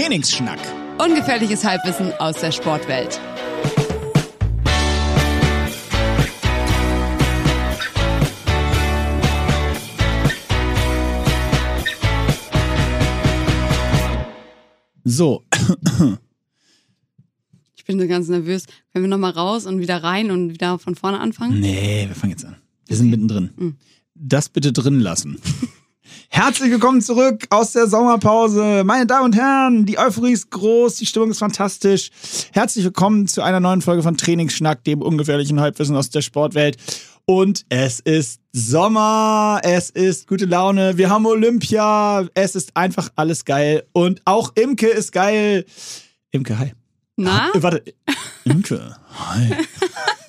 Trainingsschnack. Ungefährliches Halbwissen aus der Sportwelt. So, Ich bin so ganz nervös. Können wir nochmal raus und wieder rein und wieder von vorne anfangen? nee, wir fangen jetzt an. Wir sind mittendrin. Das bitte drin lassen. Herzlich willkommen zurück aus der Sommerpause. Meine Damen und Herren, die Euphorie ist groß, die Stimmung ist fantastisch. Herzlich willkommen zu einer neuen Folge von Trainingsschnack, dem ungefährlichen Halbwissen aus der Sportwelt. Und es ist Sommer, es ist gute Laune, wir haben Olympia, es ist einfach alles geil. Und auch Imke ist geil. Imke, hi. Na, Äh, Warte, Imke, hi.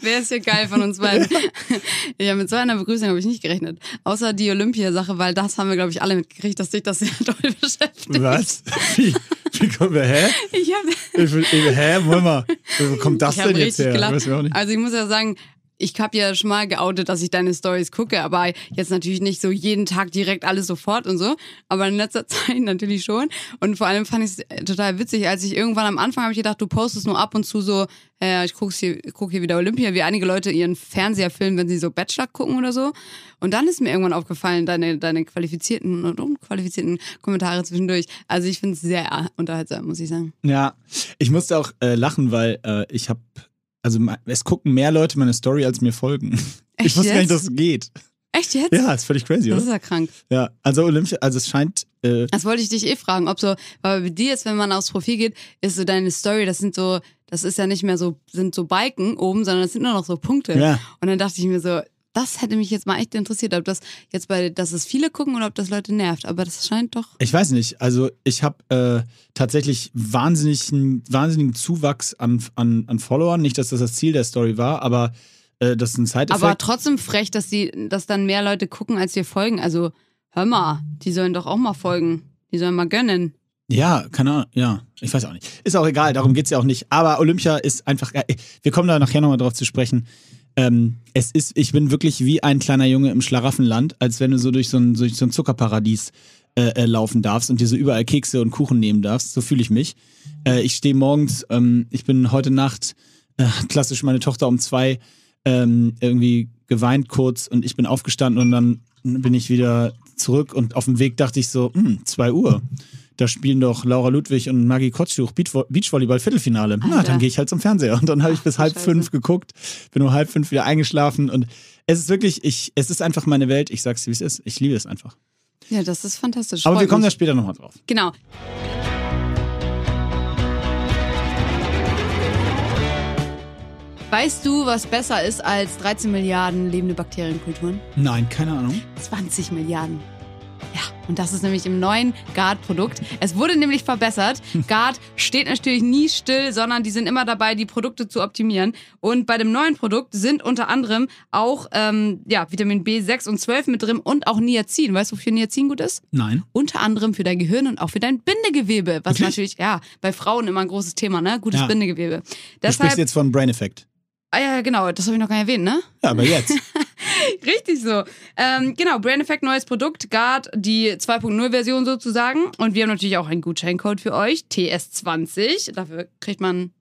wer ist hier geil von uns beiden? ja, mit so einer Begrüßung habe ich nicht gerechnet. Außer die Olympiasache, weil das haben wir, glaube ich, alle mitgekriegt, dass sich das sehr doll beschäftigt. Was? Wie, wie kommen wir, hä? Ich habe hä, Moment mal, wo kommt das denn jetzt her? gelacht. Weiß ich auch nicht. Also ich muss ja sagen, ich habe ja schon mal geoutet, dass ich deine Stories gucke, aber jetzt natürlich nicht so jeden Tag direkt alles sofort und so, aber in letzter Zeit natürlich schon. Und vor allem fand ich es total witzig, als ich irgendwann am Anfang habe ich gedacht, du postest nur ab und zu so, äh, ich gucke hier, guck hier wieder Olympia, wie einige Leute ihren Fernseher filmen, wenn sie so Bachelor gucken oder so. Und dann ist mir irgendwann aufgefallen, deine, deine qualifizierten und unqualifizierten Kommentare zwischendurch. Also ich finde es sehr unterhaltsam, muss ich sagen. Ja, ich musste auch äh, lachen, weil äh, ich habe, also es gucken mehr Leute meine Story, als mir folgen. ich Echt wusste gar nicht, dass es geht. Echt jetzt? Ja, ist völlig crazy, Das ist oder? ja krank. Ja, also Olympia, also es scheint, äh, Das wollte ich dich eh fragen, ob so, weil bei dir jetzt, wenn man aufs Profil geht, ist so deine Story, das sind so, das ist ja nicht mehr so, sind so Balken oben, sondern das sind nur noch so Punkte. Ja. Und dann dachte ich mir so, das hätte mich jetzt mal echt interessiert, ob das jetzt bei, dass es viele gucken oder ob das Leute nervt. Aber das scheint doch. ich weiß nicht, also ich habe äh, tatsächlich wahnsinnigen, wahnsinnigen Zuwachs an, an, an Followern. Nicht, dass das das Ziel der Story war, aber äh, das ist ein Side-Effekt. Aber trotzdem frech, dass die, dass dann mehr Leute gucken, als dir folgen. Also, hör mal, die sollen doch auch mal folgen. Die sollen mal gönnen. Ja, keine Ahnung, ja, ich weiß auch nicht. Ist auch egal, darum geht's ja auch nicht. Aber Olympia ist einfach, geil. wir kommen da nachher nochmal drauf zu sprechen. Ähm, es ist, ich bin wirklich wie ein kleiner Junge im Schlaraffenland, als wenn du so durch so ein, durch so ein Zuckerparadies äh, äh, laufen darfst und dir so überall Kekse und Kuchen nehmen darfst. So fühle ich mich. Äh, ich stehe morgens, ähm, ich bin heute Nacht, äh, klassisch meine Tochter um zwei, ähm, irgendwie geweint kurz und ich bin aufgestanden und dann bin ich wieder zurück und auf dem Weg dachte ich so, hm, zwei Uhr. Da spielen doch Laura Ludwig und Maggie Kotzschuch Beachvo- Beachvolleyball Viertelfinale. Na, dann gehe ich halt zum Fernseher. Und dann habe ich bis halb Scheiße. fünf geguckt, bin um halb fünf wieder eingeschlafen und es ist wirklich, ich, es ist einfach meine Welt. Ich sag's dir, wie es ist. Ich liebe es einfach. Ja, das ist fantastisch. Aber Freut wir kommen da mich. später nochmal drauf. Genau. Weißt du, was besser ist als 13 Milliarden lebende Bakterienkulturen? Nein, keine Ahnung. 20 Milliarden. Und das ist nämlich im neuen Guard-Produkt. Es wurde nämlich verbessert. Guard steht natürlich nie still, sondern die sind immer dabei, die Produkte zu optimieren. Und bei dem neuen Produkt sind unter anderem auch ähm, ja, Vitamin B6 und 12 mit drin und auch Niacin. Weißt du, wofür Niacin gut ist? Nein. unter anderem für dein Gehirn und auch für dein Bindegewebe, was Wirklich? natürlich ja bei Frauen immer ein großes Thema, ne? Gutes Ja. Bindegewebe. Du sprichst Deshalb, jetzt von Brain Effect. ah ja genau, das habe ich noch gar nicht erwähnt, ne? Ja, aber jetzt. Richtig so. Ähm, genau, Brain Effect neues Produkt, Guard die 2.0 Version sozusagen und wir haben natürlich auch einen Gutscheincode für euch, TS20. Dafür kriegt man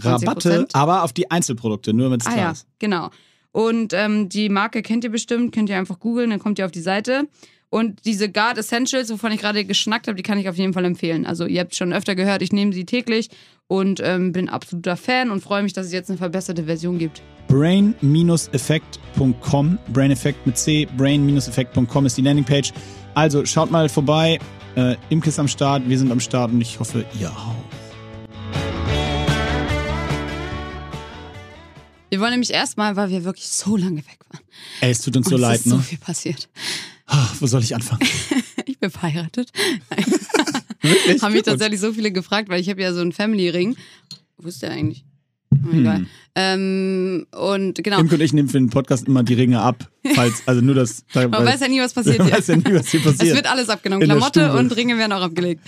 20%. Rabatte, aber auf die Einzelprodukte, nur mit Ah ja, genau. Und ähm, die Marke kennt ihr bestimmt, könnt ihr einfach googeln, dann kommt ihr auf die Seite. Und diese Guard Essentials, wovon ich gerade geschnackt habe, die kann ich auf jeden Fall empfehlen. Also ihr habt schon öfter gehört, ich nehme sie täglich und ähm, bin absoluter Fan und freue mich, dass es jetzt eine verbesserte Version gibt. brain-effekt.com, Brain Effect mit C, brain-effekt.com ist die Landingpage. Also schaut mal vorbei. Äh, Imke ist am Start, wir sind am Start und ich hoffe, ihr auch. Wir wollen nämlich erstmal, weil wir wirklich so lange weg waren. Ey, es tut uns Und so es leid, ist so ne? viel passiert. Ah, wo soll ich anfangen? Ich bin verheiratet. Wirklich? Haben mich tatsächlich so viele gefragt, weil ich habe ja so einen Family-Ring. Wo ist der eigentlich? Oh, Hm. Ähm, und genau. Imke und ich nehmen für den Podcast immer die Ringe ab. Falls, also nur das. Man weiß ja nie, was passiert Man hier. weiß ja nie, was hier Es passiert. wird alles abgenommen. In Klamotte und Ringe werden auch abgelegt.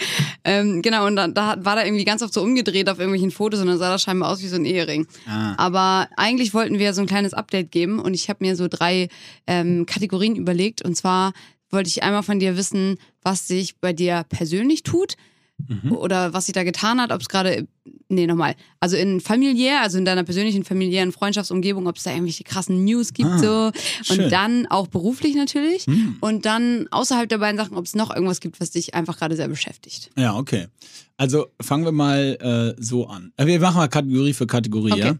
Ähm, genau, und dann, da war da irgendwie ganz oft so umgedreht auf irgendwelchen Fotos und dann sah das scheinbar aus wie so ein Ehering. Ah. Aber eigentlich wollten wir so ein kleines Update geben und ich habe mir so drei ähm, Kategorien überlegt. Und zwar wollte ich einmal von dir wissen, was sich bei dir persönlich tut, Mhm. oder was sich da getan hat, ob es gerade, nee, nochmal, also in familiär, also in deiner persönlichen familiären Freundschaftsumgebung, ob es da irgendwelche krassen News gibt Ah, so schön. und dann auch beruflich natürlich Hm. und dann außerhalb der beiden Sachen, ob es noch irgendwas gibt, was dich einfach gerade sehr beschäftigt. Ja, okay. Also fangen wir mal äh, so an. Äh, Wir machen mal Kategorie für Kategorie, Okay. ja?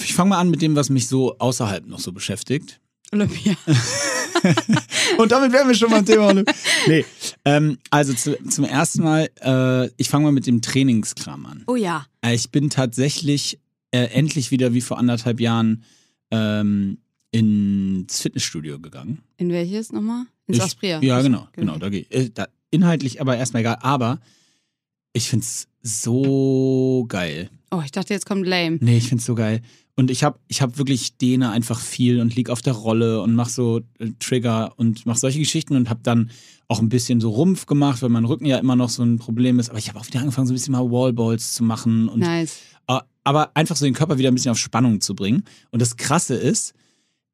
Ich fange mal an mit dem, was mich so außerhalb noch so beschäftigt. Olympia. Und damit wären wir schon beim Thema. Olympia. nee, ähm, also zu, zum ersten Mal, äh, ich fange mal mit dem Trainingskram an. Oh ja. Äh, Ich bin tatsächlich äh, endlich wieder wie vor anderthalb Jahren ähm, ins Fitnessstudio gegangen. In welches nochmal? Ins Ich- Aspria. Ja, genau, genau. Da geh, äh, da, inhaltlich aber erstmal egal. Aber ich find's so geil. Oh, ich dachte, jetzt kommt lame. Nee, ich find's so geil. Und ich hab, ich hab wirklich dehne einfach viel und lieg auf der Rolle und mach so äh, Trigger und mach solche Geschichten und hab dann auch ein bisschen so Rumpf gemacht, weil mein Rücken ja immer noch so ein Problem ist. Aber ich habe auch wieder angefangen, so ein bisschen mal Wallballs zu machen und Nice. äh, aber einfach so den Körper wieder ein bisschen auf Spannung zu bringen. Und das Krasse ist,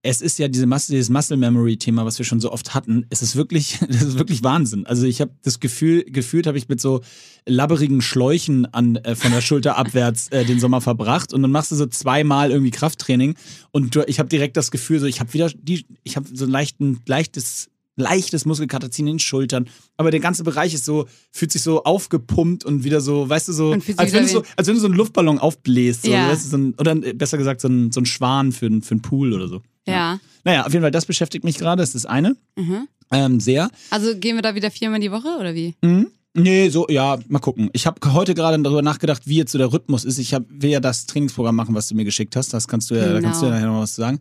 es ist ja diese Muscle, dieses Muscle Memory Thema, was wir schon so oft hatten. Es ist wirklich, das ist wirklich Wahnsinn. Also ich habe das Gefühl, gefühlt habe ich mit so labberigen Schläuchen an äh, von der Schulter abwärts äh, den Sommer verbracht und dann machst du so zweimal irgendwie Krafttraining und du, ich habe direkt das Gefühl, so ich habe wieder die, ich habe so ein leichten, leichtes leichtes Muskelkaterziehen in den Schultern, aber der ganze Bereich ist so, fühlt sich so aufgepumpt und wieder so, weißt du, so, als wenn, du so als wenn du so einen Luftballon aufbläst, so, Ja. weißt du, so ein, oder besser gesagt so ein, so ein Schwan für, einen- für einen Pool oder so. Ja. Naja, auf jeden Fall, das beschäftigt mich gerade, das ist das eine, Mhm. ähm, sehr. Also gehen wir da wieder viermal die Woche oder wie? Mhm. Nee, so, ja, mal gucken. Ich habe heute gerade darüber nachgedacht, wie jetzt so der Rhythmus ist. Ich hab, will ja das Trainingsprogramm machen, was du mir geschickt hast. Das kannst du ja, da kannst du ja Genau. nachher noch was zu sagen.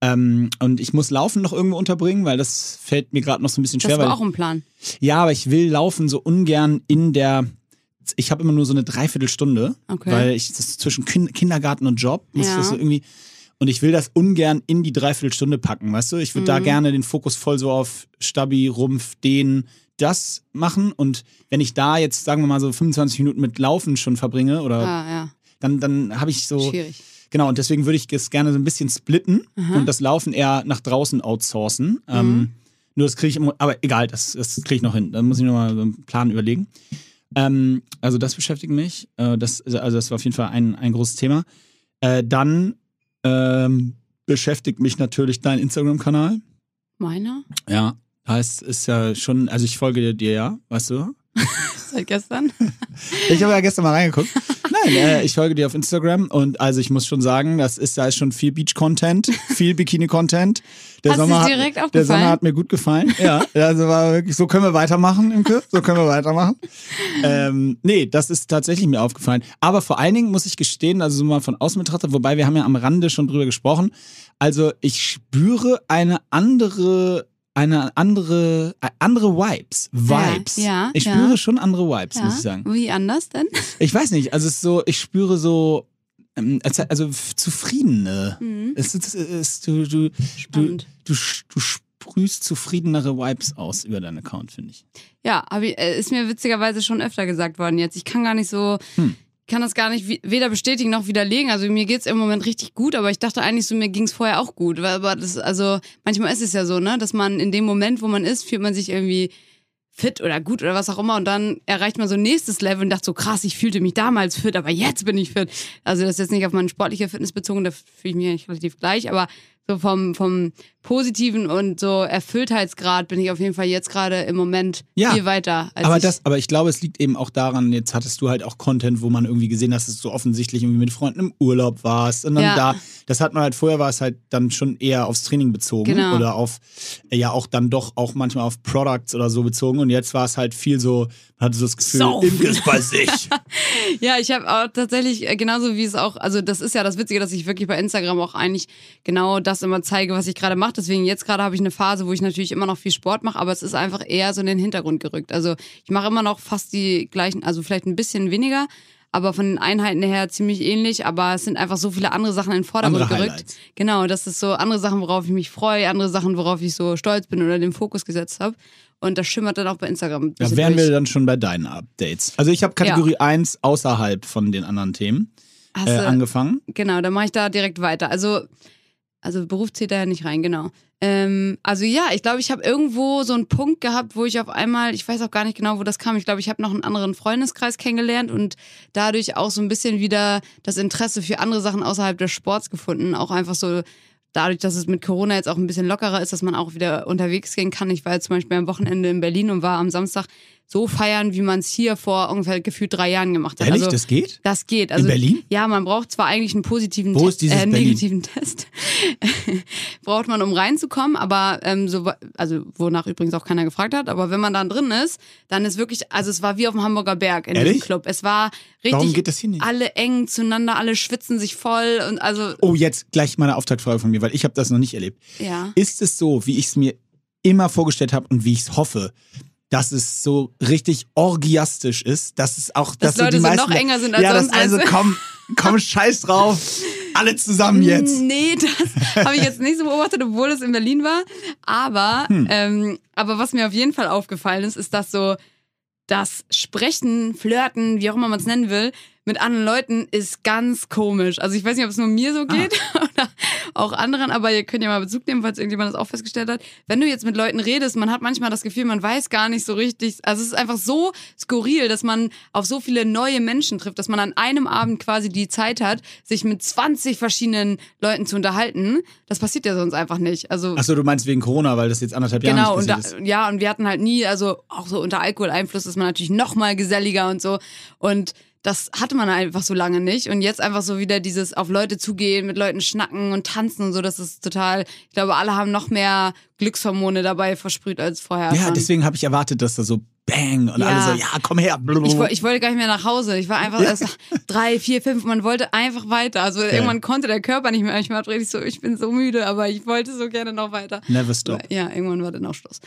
Ähm, und ich muss Laufen noch irgendwo unterbringen, weil das fällt mir gerade noch so ein bisschen Das schwer. war weil auch ein Plan. Ja, aber ich will Laufen so ungern in der. Ich habe immer nur so eine Dreiviertelstunde, Okay. weil ich das zwischen kin Kindergarten und Job muss ich Ja. das so irgendwie. Und ich will das ungern in die Dreiviertelstunde packen, weißt du? Ich würde da Mhm. gerne den Fokus voll so auf Stabi, Rumpf, Dehnen, das machen. Und wenn ich da jetzt, sagen wir mal, so 25 Minuten mit Laufen schon verbringe, oder Ah, ja. dann, dann habe ich so. Schwierig. Genau, und deswegen würde ich es gerne so ein bisschen splitten Aha. und das Laufen eher nach draußen outsourcen. Mhm. Ähm, nur das kriege ich immer, aber egal, das, das kriege ich noch hin. Da muss ich nochmal so einen Plan überlegen. Ähm, also das beschäftigt mich. Äh, das, also das war auf jeden Fall ein, ein großes Thema. Äh, dann ähm, beschäftigt mich natürlich dein Instagram-Kanal. Meiner? Ja, heißt ist ja schon, also ich folge dir, dir ja, weißt du? Seit gestern? Ich habe ja gestern mal reingeguckt. Nein, äh, ich folge dir auf Instagram und also ich muss schon sagen, das ist, da ist schon viel Beach-Content, viel Bikini-Content. Der Hat's Sommer dir direkt hat, der? Sommer hat mir gut gefallen. Ja, also war wirklich, so können wir weitermachen, Imke, so können wir weitermachen. Ähm, nee, das ist tatsächlich mir aufgefallen. Aber vor allen Dingen muss ich gestehen, also so mal von außen betrachtet, wobei wir haben ja am Rande schon drüber gesprochen. Also ich spüre eine andere eine andere, äh, andere Vibes. Vibes. ja, ich ja. spüre schon andere Vibes, Ja. muss ich sagen. Wie anders denn? Ich weiß nicht, also es ist so, ich spüre so, ähm, als- also zufriedene. Mhm. Es es ist, du, du, du, du, du sprühst zufriedenere Vibes aus über deinen Account, finde ich. Ja, ich, äh, ist mir witzigerweise schon öfter gesagt worden jetzt. Ich kann gar nicht so, Hm. Kann das gar nicht weder bestätigen noch widerlegen. Also mir geht's im Moment richtig gut, aber ich dachte eigentlich so, mir ging's vorher auch gut. Aber das, also manchmal ist es ja so, ne, dass man in dem Moment, wo man ist, fühlt man sich irgendwie fit oder gut oder was auch immer und dann erreicht man so ein nächstes Level und dachte so krass, ich fühlte mich damals fit, aber jetzt bin ich fit. Also das ist jetzt nicht auf meine sportliche Fitness bezogen, da fühle ich mich eigentlich relativ gleich, aber so vom, vom positiven und so Erfülltheitsgrad bin ich auf jeden Fall jetzt gerade im Moment Ja, viel weiter. Als aber ich, das, aber ich glaube, es liegt eben auch daran, jetzt hattest du halt auch Content, wo man irgendwie gesehen hast, dass du so offensichtlich irgendwie mit Freunden im Urlaub warst und dann Ja. da, das hat man halt, vorher war es halt dann schon eher aufs Training bezogen Genau. oder auf, ja auch dann doch auch manchmal auf Products oder so bezogen und jetzt war es halt viel so, man hatte so das Gefühl. Imke ist bei sich. Ja, ich habe auch tatsächlich, äh, genauso wie es auch, also das ist ja das Witzige, dass ich wirklich bei Instagram auch eigentlich genau das immer zeige, was ich gerade mache. Deswegen jetzt gerade habe ich eine Phase, wo ich natürlich immer noch viel Sport mache, aber es ist einfach eher so in den Hintergrund gerückt. Also ich mache immer noch fast die gleichen, also vielleicht ein bisschen weniger, aber von den Einheiten her ziemlich ähnlich, aber es sind einfach so viele andere Sachen in den Vordergrund gerückt. Genau, das ist so andere Sachen, worauf ich mich freue, andere Sachen, worauf ich so stolz bin oder den Fokus gesetzt habe. Und das schimmert dann auch bei Instagram. Da wären wir durch. dann schon bei deinen Updates. Also ich habe Kategorie 1 außerhalb von den anderen Themen Hast äh, angefangen. Genau, dann mache ich da direkt weiter. Also Also Beruf zählt da ja nicht rein, genau. Ähm, also ja, ich glaube, ich habe irgendwo so einen Punkt gehabt, wo ich auf einmal, ich weiß auch gar nicht genau, wo das kam. Ich glaube, ich habe noch einen anderen Freundeskreis kennengelernt und dadurch auch so ein bisschen wieder das Interesse für andere Sachen außerhalb des Sports gefunden. Auch einfach so dadurch, dass es mit Corona jetzt auch ein bisschen lockerer ist, dass man auch wieder unterwegs gehen kann. Ich war jetzt zum Beispiel am Wochenende in Berlin und war am Samstag so feiern, wie man es hier vor ungefähr gefühlt drei Jahren gemacht hat. Ehrlich, also, das geht? Das geht. Also, In Berlin? Ja, man braucht zwar eigentlich einen positiven Wo ist dieses äh, Berlin? negativen Test. braucht man, um reinzukommen, aber ähm, so, also wonach übrigens auch keiner gefragt hat, aber wenn man dann drin ist, dann ist wirklich, also es war wie auf dem Hamburger Berg in Ehrlich? diesem Club. Es war richtig Warum geht das hier nicht? alle eng zueinander, alle schwitzen sich voll und also Oh, jetzt gleich mal eine Auftaktfrage von mir, weil ich habe das noch nicht erlebt. ja. Ist es so, wie ich es mir immer vorgestellt habe und wie ich es hoffe, dass es so richtig orgiastisch ist, dass es auch, Dass dass, so Leute die so meisten, noch enger sind als ja, sonst, also komm, komm, scheiß drauf, alle zusammen jetzt. Nee, das habe ich jetzt nicht so beobachtet, obwohl es in Berlin war. Aber, Hm. ähm, aber was mir auf jeden Fall aufgefallen ist, ist, dass so das Sprechen, Flirten, wie auch immer man es nennen will, mit anderen Leuten ist ganz komisch. Also ich weiß nicht, ob es nur mir so geht oder auch anderen, aber ihr könnt ja mal Bezug nehmen, falls irgendjemand das auch festgestellt hat. Wenn du jetzt mit Leuten redest, man hat manchmal das Gefühl, man weiß gar nicht so richtig. Also es ist einfach so skurril, dass man auf so viele neue Menschen trifft, dass man an einem Abend quasi die Zeit hat, sich mit 20 verschiedenen Leuten zu unterhalten. Das passiert ja sonst einfach nicht. Also Achso, du meinst wegen Corona, weil das jetzt anderthalb Jahre Genau, und nicht passiert ist. ja, und wir hatten halt nie, also auch so unter Alkoholeinfluss ist man natürlich noch mal geselliger und so. Und das hatte man einfach so lange nicht. Und jetzt einfach so wieder dieses auf Leute zugehen, mit Leuten schnacken und tanzen und so, das ist total, ich glaube, alle haben noch mehr Glückshormone dabei versprüht als vorher. Ja, schon. deswegen habe ich erwartet, dass da so bang und Ja. alle so, ja, komm her. Ich, ich wollte gar nicht mehr nach Hause. Ich war einfach erst drei, vier, fünf. Man wollte einfach weiter. Also irgendwann konnte der Körper nicht mehr. Ich war richtig so, ich bin so müde, aber ich wollte so gerne noch weiter. Never stop. Ja, irgendwann war dann auch Schluss.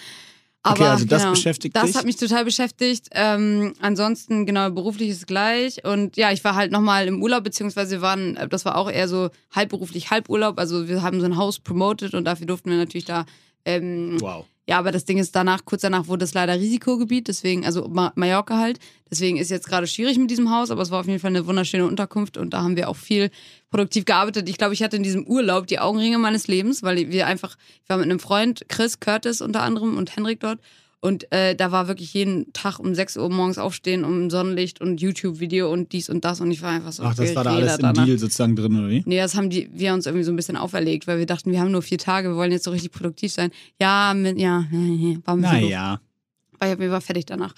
Okay, Aber also das genau, beschäftigt Das dich? hat mich total beschäftigt. Ähm, ansonsten, genau, beruflich ist gleich. Und ja, ich war halt nochmal im Urlaub, beziehungsweise wir waren, äh, das war auch eher so halbberuflich, halburlaub. Also wir haben so ein Haus promoted und dafür durften wir natürlich da ähm, Wow. Ja, aber das Ding ist danach, kurz danach wurde es leider Risikogebiet, deswegen, also Ma Mallorca halt. Deswegen ist jetzt gerade schwierig mit diesem Haus, aber es war auf jeden Fall eine wunderschöne Unterkunft und da haben wir auch viel produktiv gearbeitet. Ich glaube, ich hatte in diesem Urlaub die Augenringe meines Lebens, weil wir einfach, ich war mit einem Freund, Chris Curtis unter anderem und Henrik dort. Und äh, da war wirklich jeden Tag um 6 Uhr morgens aufstehen, um Sonnenlicht und YouTube-Video und dies und das. Und ich war einfach so. Ach, das war da alles im danach. Deal sozusagen drin, oder wie? Nee, das haben die, wir uns irgendwie so ein bisschen auferlegt, weil wir dachten, wir haben nur vier Tage, wir wollen jetzt so richtig produktiv sein. Ja, mit, ja, ja, ja, war ein bisschen doof. Naja. War ich mir war fertig danach.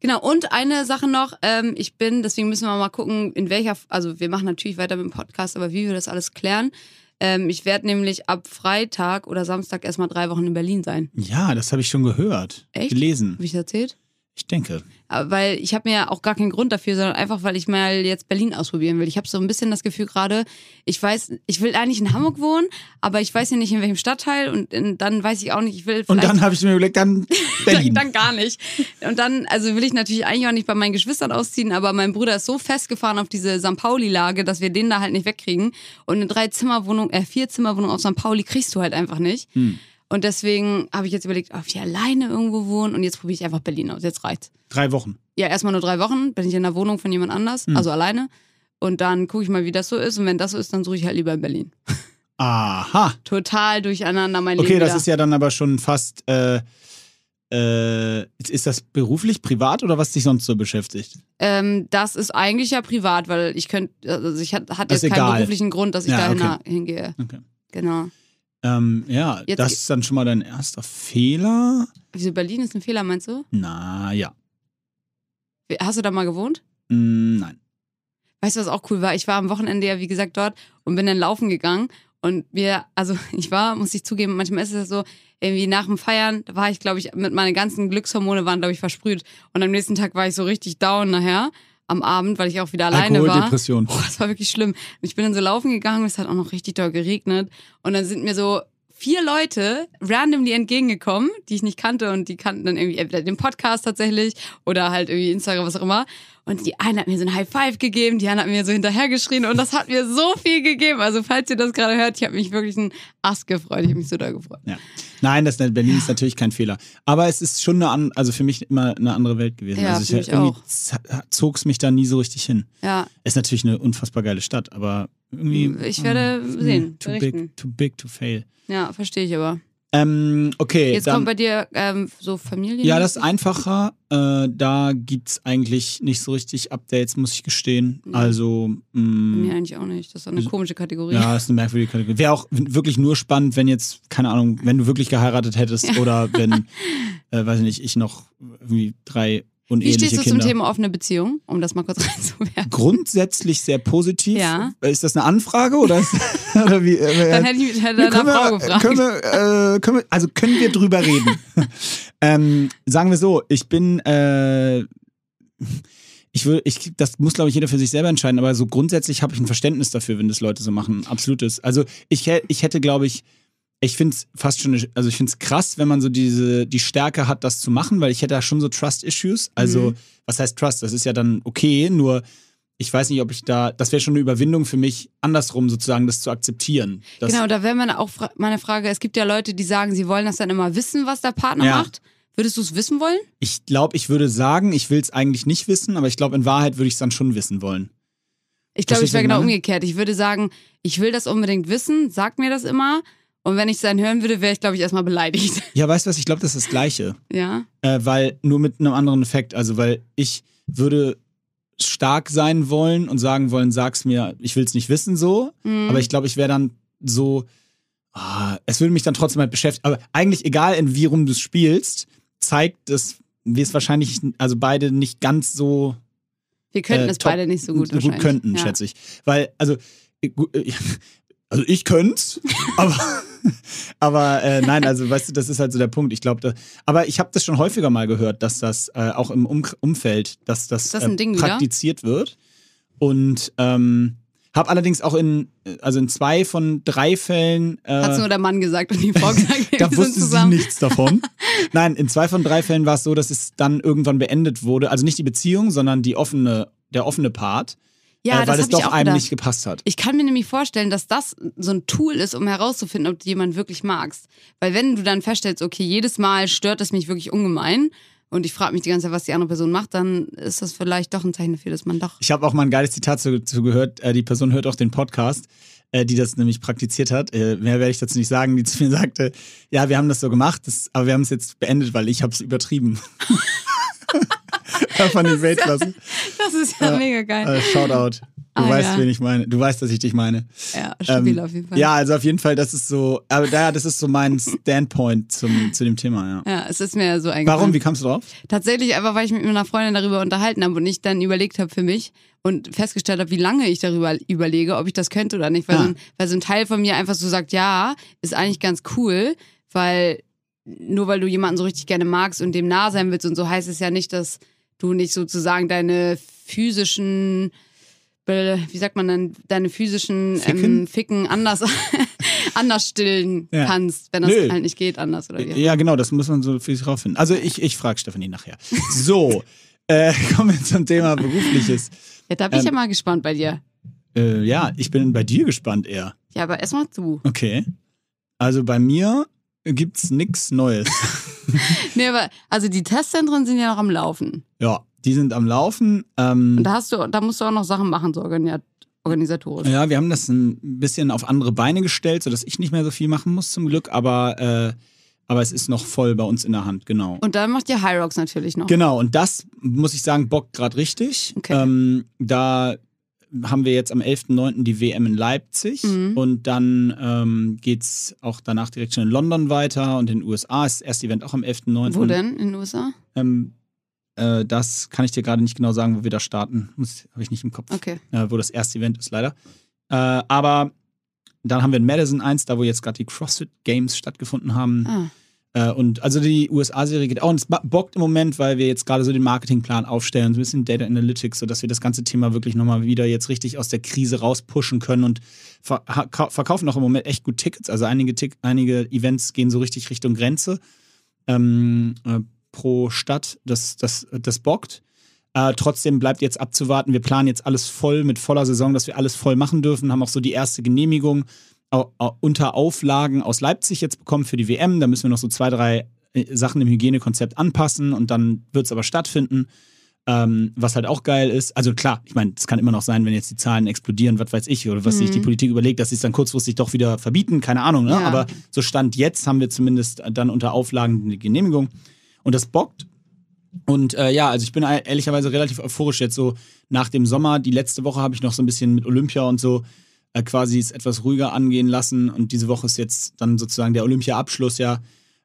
Genau, und eine Sache noch, ähm, ich bin, deswegen müssen wir mal gucken, in welcher, also wir machen natürlich weiter mit dem Podcast, aber wie wir das alles klären. Ähm, ich werde nämlich ab Freitag oder Samstag erstmal drei Wochen in Berlin sein. Ja, das habe ich schon gehört. Echt? Gelesen. Habe ich erzählt? Ich denke. Aber Weil ich habe mir ja auch gar keinen Grund dafür, sondern einfach, weil ich mal jetzt Berlin ausprobieren will. Ich habe so ein bisschen das Gefühl gerade, ich weiß, ich will eigentlich in Hamburg wohnen, aber ich weiß ja nicht in welchem Stadtteil und in, dann weiß ich auch nicht, ich will Und dann habe ich mir überlegt, dann Berlin. dann gar nicht. Und dann, also will ich natürlich eigentlich auch nicht bei meinen Geschwistern ausziehen, aber mein Bruder ist so festgefahren auf diese St. Pauli-Lage, dass wir den da halt nicht wegkriegen. Und eine Drei-Zimmer-Wohnung, äh, Vier-Zimmer-Wohnung auf St. Pauli kriegst du halt einfach nicht. Hm. Und deswegen habe ich jetzt überlegt, ob ich alleine irgendwo wohne und jetzt probiere ich einfach Berlin aus. Jetzt reicht's. Drei Wochen. Ja, erstmal nur drei Wochen, bin ich in der Wohnung von jemand anders, Hm. also alleine. Und dann gucke ich mal, wie das so ist. Und wenn das so ist, dann suche ich halt lieber in Berlin. Aha. Total durcheinander mein Okay, Leben. das wieder. ist ja dann aber schon fast. Äh, äh, ist das beruflich, privat oder was dich sonst so beschäftigt? Ähm, das ist eigentlich ja privat, weil ich könnte, also ich hat, hat Das jetzt keinen egal. beruflichen Grund, dass ich Ja, da okay. hingehe. Okay. Genau. Ähm, ja, Jetzt das ge- ist dann schon mal dein erster Fehler. Wieso Berlin ist ein Fehler, meinst du? Na ja. Hast du da mal gewohnt? Mm, nein. Weißt du, was auch cool war? Ich war am Wochenende ja, wie gesagt, dort und bin dann laufen gegangen. Und wir, also ich war, muss ich zugeben, manchmal ist es so, irgendwie nach dem Feiern, da war ich, glaube ich, mit meinen ganzen Glückshormone waren, glaube ich, versprüht. Und am nächsten Tag war ich so richtig down nachher, am Abend, weil ich auch wieder alleine war. Alkoholdepression. Boah, das war wirklich schlimm. Und ich bin dann so laufen gegangen, es hat auch noch richtig doll geregnet. Und dann sind mir so vier Leute randomly entgegengekommen, die ich nicht kannte und die kannten dann irgendwie entweder den Podcast tatsächlich oder halt irgendwie Instagram, was auch immer. Und die eine hat mir so ein High Five gegeben, die andere hat mir so hinterhergeschrien und das hat mir so viel gegeben. Also falls ihr das gerade hört, ich habe mich wirklich einen Ast gefreut. Ich habe mich so doll gefreut. Ja. Nein, das Berlin ist natürlich kein Fehler. Aber es ist schon eine, also für mich immer eine andere Welt gewesen. Ja, also mich irgendwie zog es mich da nie so richtig hin. Ja, Ist natürlich eine unfassbar geile Stadt, aber irgendwie. Ich werde hm, sehen, Too berichten. big, too big to fail. Ja, verstehe ich aber. Ähm, okay, Jetzt dann, kommt bei dir ähm, so Familie. ja, das ist einfacher. Äh, da gibt's eigentlich nicht so richtig Updates, muss ich gestehen. Mhm. Also, Mir mh, eigentlich auch nicht. Das ist eine komische Kategorie. ja, ist eine merkwürdige Kategorie. Wäre auch wirklich nur spannend, wenn jetzt, keine Ahnung, wenn du wirklich geheiratet hättest oder wenn, äh, weiß ich nicht, ich noch irgendwie drei Wie stehst du Kinder. zum Thema offene Beziehung, um das mal kurz reinzuwerfen? Grundsätzlich sehr positiv. Ja. Ist das eine Anfrage oder, oder wie? Äh, Dann hätte ich mich hätte deiner können Frau gefragt. Können wir, äh, können wir, also können wir drüber reden? ähm, sagen wir so, ich bin, äh, ich will, ich, das muss glaube ich jeder für sich selber entscheiden, aber so grundsätzlich habe ich ein Verständnis dafür, wenn das Leute so machen. Absolutes. Also ich, ich hätte glaube ich, ich finde es fast schon, also ich finde es krass, wenn man so diese, die Stärke hat, das zu machen, weil ich hätte da schon so Trust-Issues. Also, Mhm. was heißt Trust? Das ist ja dann okay, nur ich weiß nicht, ob ich da, das wäre schon eine Überwindung für mich, andersrum sozusagen das zu akzeptieren. Genau, da wäre meine, auch fra- meine Frage, es gibt ja Leute, die sagen, sie wollen das dann immer wissen, was der Partner Ja. macht. Würdest du es wissen wollen? Ich glaube, ich würde sagen, ich will es eigentlich nicht wissen, aber ich glaube, in Wahrheit würde ich es dann schon wissen wollen. Ich glaube, ich wäre genau umgekehrt. Ich würde sagen, ich will das unbedingt wissen, sag mir das immer. Und wenn ich es dann hören würde, wäre ich, glaube ich, erstmal beleidigt. Ja, weißt du was? Ich glaube, das ist das Gleiche. Ja. Äh, weil nur mit einem anderen Effekt. Also, weil ich würde stark sein wollen und sagen wollen, sag's mir, ich will es nicht wissen so. Mhm. Aber ich glaube, ich wäre dann so, ah, es würde mich dann trotzdem halt beschäftigen. Aber eigentlich, egal in wie rum du es spielst, zeigt dass wir es wahrscheinlich, also beide nicht ganz so Wir könnten äh, es beide nicht so gut gut könnten, ja. schätze ich. Weil, also, äh, äh, also ich könnte aber, aber äh, nein, also weißt du, das ist halt so der Punkt. Ich glaube, aber ich habe das schon häufiger mal gehört, dass das äh, auch im um Umfeld, dass das, das äh, Ding praktiziert wird. Und ähm, habe allerdings auch in, also in zwei von drei Fällen äh, Hat's nur der Mann gesagt und die Frau gesagt, da wusste sie nichts davon. Nein, in zwei von drei Fällen war es so, dass es dann irgendwann beendet wurde. Also nicht die Beziehung, sondern die offene, der offene Part. Ja, äh, weil das es doch auch einem gedacht. nicht gepasst hat. Ich kann mir nämlich vorstellen, dass das so ein Tool ist, um herauszufinden, ob du jemanden wirklich magst. Weil wenn du dann feststellst, okay, jedes Mal stört es mich wirklich ungemein und ich frage mich die ganze Zeit, was die andere Person macht, dann ist das vielleicht doch ein Zeichen dafür, dass man doch. Ich habe auch mal ein geiles Zitat zu, zu gehört. Äh, die Person hört auch den Podcast, äh, die das nämlich praktiziert hat. Äh, mehr werde ich dazu nicht sagen, die zu mir sagte, ja, wir haben das so gemacht, das, aber wir haben es jetzt beendet, weil ich habe es übertrieben. das fand ich Weltklasse. Das ist ja mega geil. Äh, Shoutout. Du Ah, weißt, ja. wen ich meine. Du weißt, dass ich dich meine. ja, stabil Ähm, auf jeden Fall. Ja, also auf jeden Fall, das ist so, aber da, das ist so mein Standpoint zum, zu dem Thema, ja. Ja, es ist mir so eingefallen. Warum? Wie kamst du drauf? Tatsächlich einfach, weil ich mit meiner Freundin darüber unterhalten habe und ich dann überlegt habe für mich und festgestellt habe, wie lange ich darüber überlege, ob ich das könnte oder nicht. Weil, Ah. so, ein, weil so ein Teil von mir einfach so sagt, ja, ist eigentlich ganz cool, weil nur weil du jemanden so richtig gerne magst und dem nah sein willst und so heißt es ja nicht, dass du nicht sozusagen deine physischen wie sagt man dann, deine physischen Ficken? Ähm, Ficken anders, anders stillen Ja. kannst, wenn das Nö. halt nicht geht anders oder wie. Ja, genau, das muss man so für sich rausfinden. Also ich, ich frage Stefanie nachher. So, äh, kommen wir zum Thema Berufliches. Ja, da bin ich Ähm, ja mal gespannt bei dir. Äh, ja, ich bin bei dir gespannt eher. Ja, aber erstmal du. Okay. Also bei mir gibt's nix Neues. Nee, aber also die Testzentren sind ja noch am Laufen. ja, die sind am Laufen. Ähm, Und da hast du, da musst du auch noch Sachen machen, so organi- organisatorisch. ja, wir haben das ein bisschen auf andere Beine gestellt, sodass ich nicht mehr so viel machen muss zum Glück, aber, äh, aber es ist noch voll bei uns in der Hand, genau. Und dann macht ihr Hyrox natürlich noch. Genau, und das muss ich sagen, bockt gerade richtig. Okay. Ähm, da haben wir jetzt am 11.09. die WM in Leipzig Mhm. und dann ähm, geht es auch danach direkt schon in London weiter und in den USA ist das erste Event auch am 11.09. Wo denn? In den USA? Ähm, äh, das kann ich dir gerade nicht genau sagen, wo wir da starten. Habe ich nicht im Kopf, Okay. äh, wo das erste Event ist, leider. Äh, aber dann haben wir in Madison eins, da wo jetzt gerade die CrossFit Games stattgefunden haben. Ah. Äh, und also die USA-Serie geht auch. Und es bockt im Moment, weil wir jetzt gerade so den Marketingplan aufstellen, so ein bisschen Data Analytics, sodass wir das ganze Thema wirklich nochmal wieder jetzt richtig aus der Krise rauspushen können und verkaufen auch im Moment echt gut Tickets. Also einige, Tick einige Events gehen so richtig Richtung Grenze ähm, äh, pro Stadt. Das, das, das bockt. Äh, trotzdem bleibt jetzt abzuwarten. Wir planen jetzt alles voll mit voller Saison, dass wir alles voll machen dürfen. Haben auch so die erste Genehmigung unter Auflagen aus Leipzig jetzt bekommen für die WM. Da müssen wir noch so zwei, drei äh, Sachen im Hygienekonzept anpassen und dann wird es aber stattfinden. Ähm, was halt auch geil ist, also klar, ich meine, es kann immer noch sein, wenn jetzt die Zahlen explodieren, was weiß ich, oder was sich die Politik überlegt, dass sie es dann kurzfristig doch wieder verbieten, keine Ahnung, ne? Ja. aber so Stand jetzt haben wir zumindest dann unter Auflagen eine Genehmigung und das bockt. Und äh, ja, also ich bin ehrlicherweise relativ euphorisch jetzt so nach dem Sommer. Die letzte Woche habe ich noch so ein bisschen mit Olympia und so äh, quasi es etwas ruhiger angehen lassen und diese Woche ist jetzt dann sozusagen der Olympia-Abschluss ja.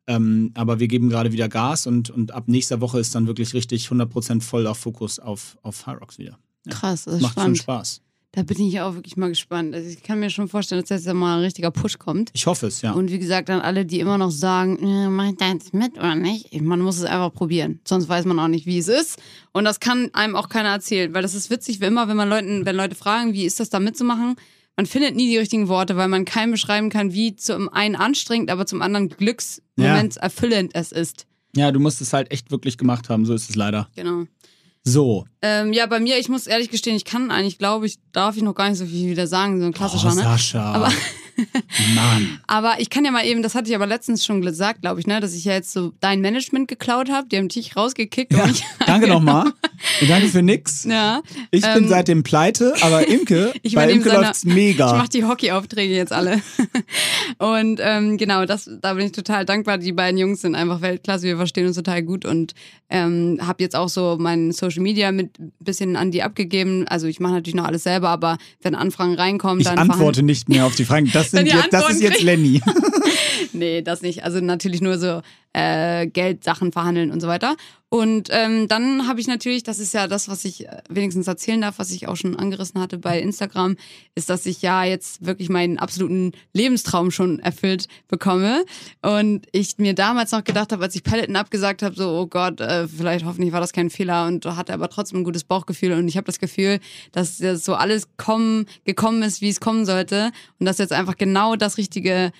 Ähm, aber wir geben gerade wieder Gas und, und ab nächster Woche ist dann wirklich richtig 100% voll auf Fokus auf, auf Hard Rocks wieder. Ja. Krass, das ist Macht schon spannend. Spaß. Da bin ich auch wirklich mal gespannt. Also ich kann mir schon vorstellen, dass jetzt mal ein richtiger Push kommt. Ich hoffe es, ja. Und wie gesagt, an alle, die immer noch sagen, äh, mach ich da jetzt mit oder nicht, man muss es einfach probieren. Sonst weiß man auch nicht, wie es ist. Und das kann einem auch keiner erzählen, weil das ist witzig, wie immer, wenn man Leuten, wenn Leute fragen, wie ist das da mitzumachen, man findet nie die richtigen Worte, weil man keinem beschreiben kann, wie zum einen anstrengend, aber zum anderen Glücksmoment erfüllend es ist. ja, du musst es halt echt wirklich gemacht haben, so ist es leider. Genau. So. Ähm, ja, bei mir, ich muss ehrlich gestehen, ich kann eigentlich, glaube ich, darf ich noch gar nicht so viel wieder sagen, so ein klassischer, oh, ne? Sascha. Aber- Mann. Aber ich kann ja mal eben, das hatte ich aber letztens schon gesagt, glaube ich, ne, dass ich ja jetzt so dein Management geklaut habe. Die haben dich rausgekickt. Ja, ich, danke nochmal. Danke für nix. ja. Ich bin Ähm, seitdem pleite, aber Imke, Ich bei Imke seine- läuft's mega. Ich mache die Hockey-Aufträge jetzt alle. und ähm, genau, das, da bin ich total dankbar. Die beiden Jungs sind einfach Weltklasse. Wir verstehen uns total gut und ähm, habe jetzt auch so mein Social Media mit ein bisschen an die abgegeben. Also ich mache natürlich noch alles selber, aber wenn Anfragen reinkommen, ich dann antworte nicht mehr auf die Fragen. Das, Wenn sind jetzt, das ist jetzt Lenny. Nee, das nicht. Also natürlich nur so äh, Geldsachen verhandeln und so weiter. Und ähm, dann habe ich natürlich, das ist ja das, was ich äh, wenigstens erzählen darf, was ich auch schon angerissen hatte bei Instagram, ist, dass ich ja jetzt wirklich meinen absoluten Lebenstraum schon erfüllt bekomme. Und ich mir damals noch gedacht habe, als ich Peloton abgesagt habe, so, oh Gott, äh, vielleicht hoffentlich war das kein Fehler und hatte aber trotzdem ein gutes Bauchgefühl. Und ich habe das Gefühl, dass das so alles kommen, gekommen ist, wie es kommen sollte. Und dass jetzt einfach genau das Richtige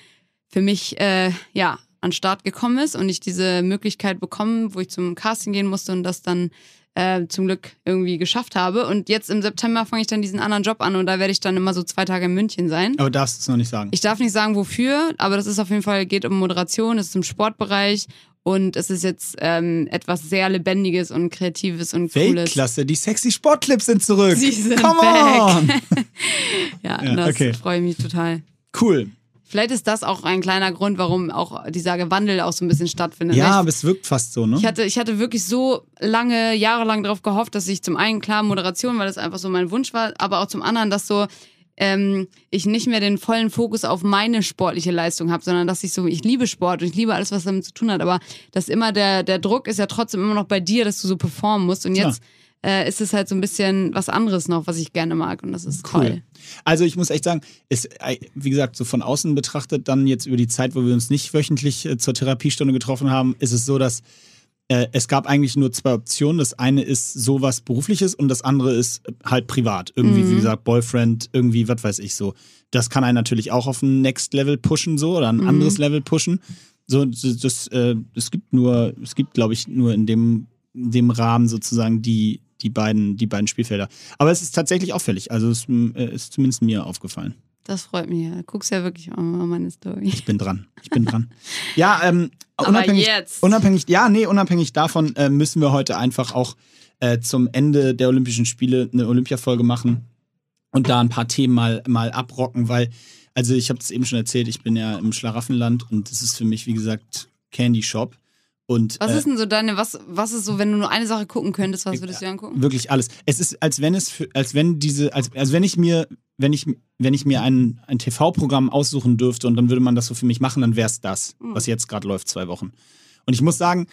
für mich äh, ja an den Start gekommen ist und ich diese Möglichkeit bekommen, wo ich zum Casting gehen musste und das dann äh, zum Glück irgendwie geschafft habe. Und jetzt im September fange ich dann diesen anderen Job an und da werde ich dann immer so zwei Tage in München sein. Aber darfst du es noch nicht sagen. Ich darf nicht sagen, wofür, aber das ist auf jeden Fall, geht um Moderation, es ist im Sportbereich und es ist jetzt ähm, etwas sehr Lebendiges und Kreatives und Cooles. Weltklasse, die sexy Sportclips sind zurück. Sie sind Come back. on. Ja, Ja, das okay. freue ich mich total. Cool. Vielleicht ist das auch ein kleiner Grund, warum auch dieser Wandel auch so ein bisschen stattfindet. Ja, Ich aber es wirkt fast so, ne? Ich hatte, ich hatte wirklich so lange, jahrelang darauf gehofft, dass ich zum einen klar Moderation, weil das einfach so mein Wunsch war, aber auch zum anderen, dass so ähm, ich nicht mehr den vollen Fokus auf meine sportliche Leistung habe, sondern dass ich so, ich liebe Sport und ich liebe alles, was damit zu tun hat, aber dass immer der, der Druck ist ja trotzdem immer noch bei dir, dass du so performen musst. Und jetzt äh, ist es halt so ein bisschen was anderes noch, was ich gerne mag und das ist toll. Also ich muss echt sagen, ist, äh, wie gesagt, so von außen betrachtet, dann jetzt über die Zeit, wo wir uns nicht wöchentlich äh, zur Therapiestunde getroffen haben, ist es so, dass äh, es gab eigentlich nur zwei Optionen. Das eine ist sowas Berufliches und das andere ist halt privat. Irgendwie, Mhm. wie gesagt, Boyfriend, irgendwie, was weiß ich so. Das kann einen natürlich auch auf ein Next Level pushen, so, oder ein Mhm. anderes Level pushen. So, das, das, äh, es gibt nur, es gibt, glaube ich, nur in dem, in dem Rahmen sozusagen die, die beiden, die beiden Spielfelder. Aber es ist tatsächlich auffällig. Also es äh, ist zumindest mir aufgefallen. Das freut mich ja. Du guckst ja wirklich auch mal meine Story. Ich bin dran. Ich bin dran. Ja, ähm, unabhängig, unabhängig, ja, nee, unabhängig davon äh, müssen wir heute einfach auch äh, zum Ende der Olympischen Spiele eine Olympiafolge machen und da ein paar Themen mal, mal abrocken, weil, also ich habe es eben schon erzählt, ich bin ja im Schlaraffenland und das ist für mich, wie gesagt, Candy Shop. Und Was äh, ist denn so deine, was, was ist so, wenn du nur eine Sache gucken könntest, was würdest du dir angucken? Wirklich alles. Es ist, als wenn es, als wenn diese, als, also wenn ich mir, wenn ich, wenn ich mir ein, ein TV-Programm aussuchen dürfte und dann würde man das so für mich machen, dann wäre es das, Mhm. was jetzt gerade läuft, zwei Wochen. Und ich muss sagen,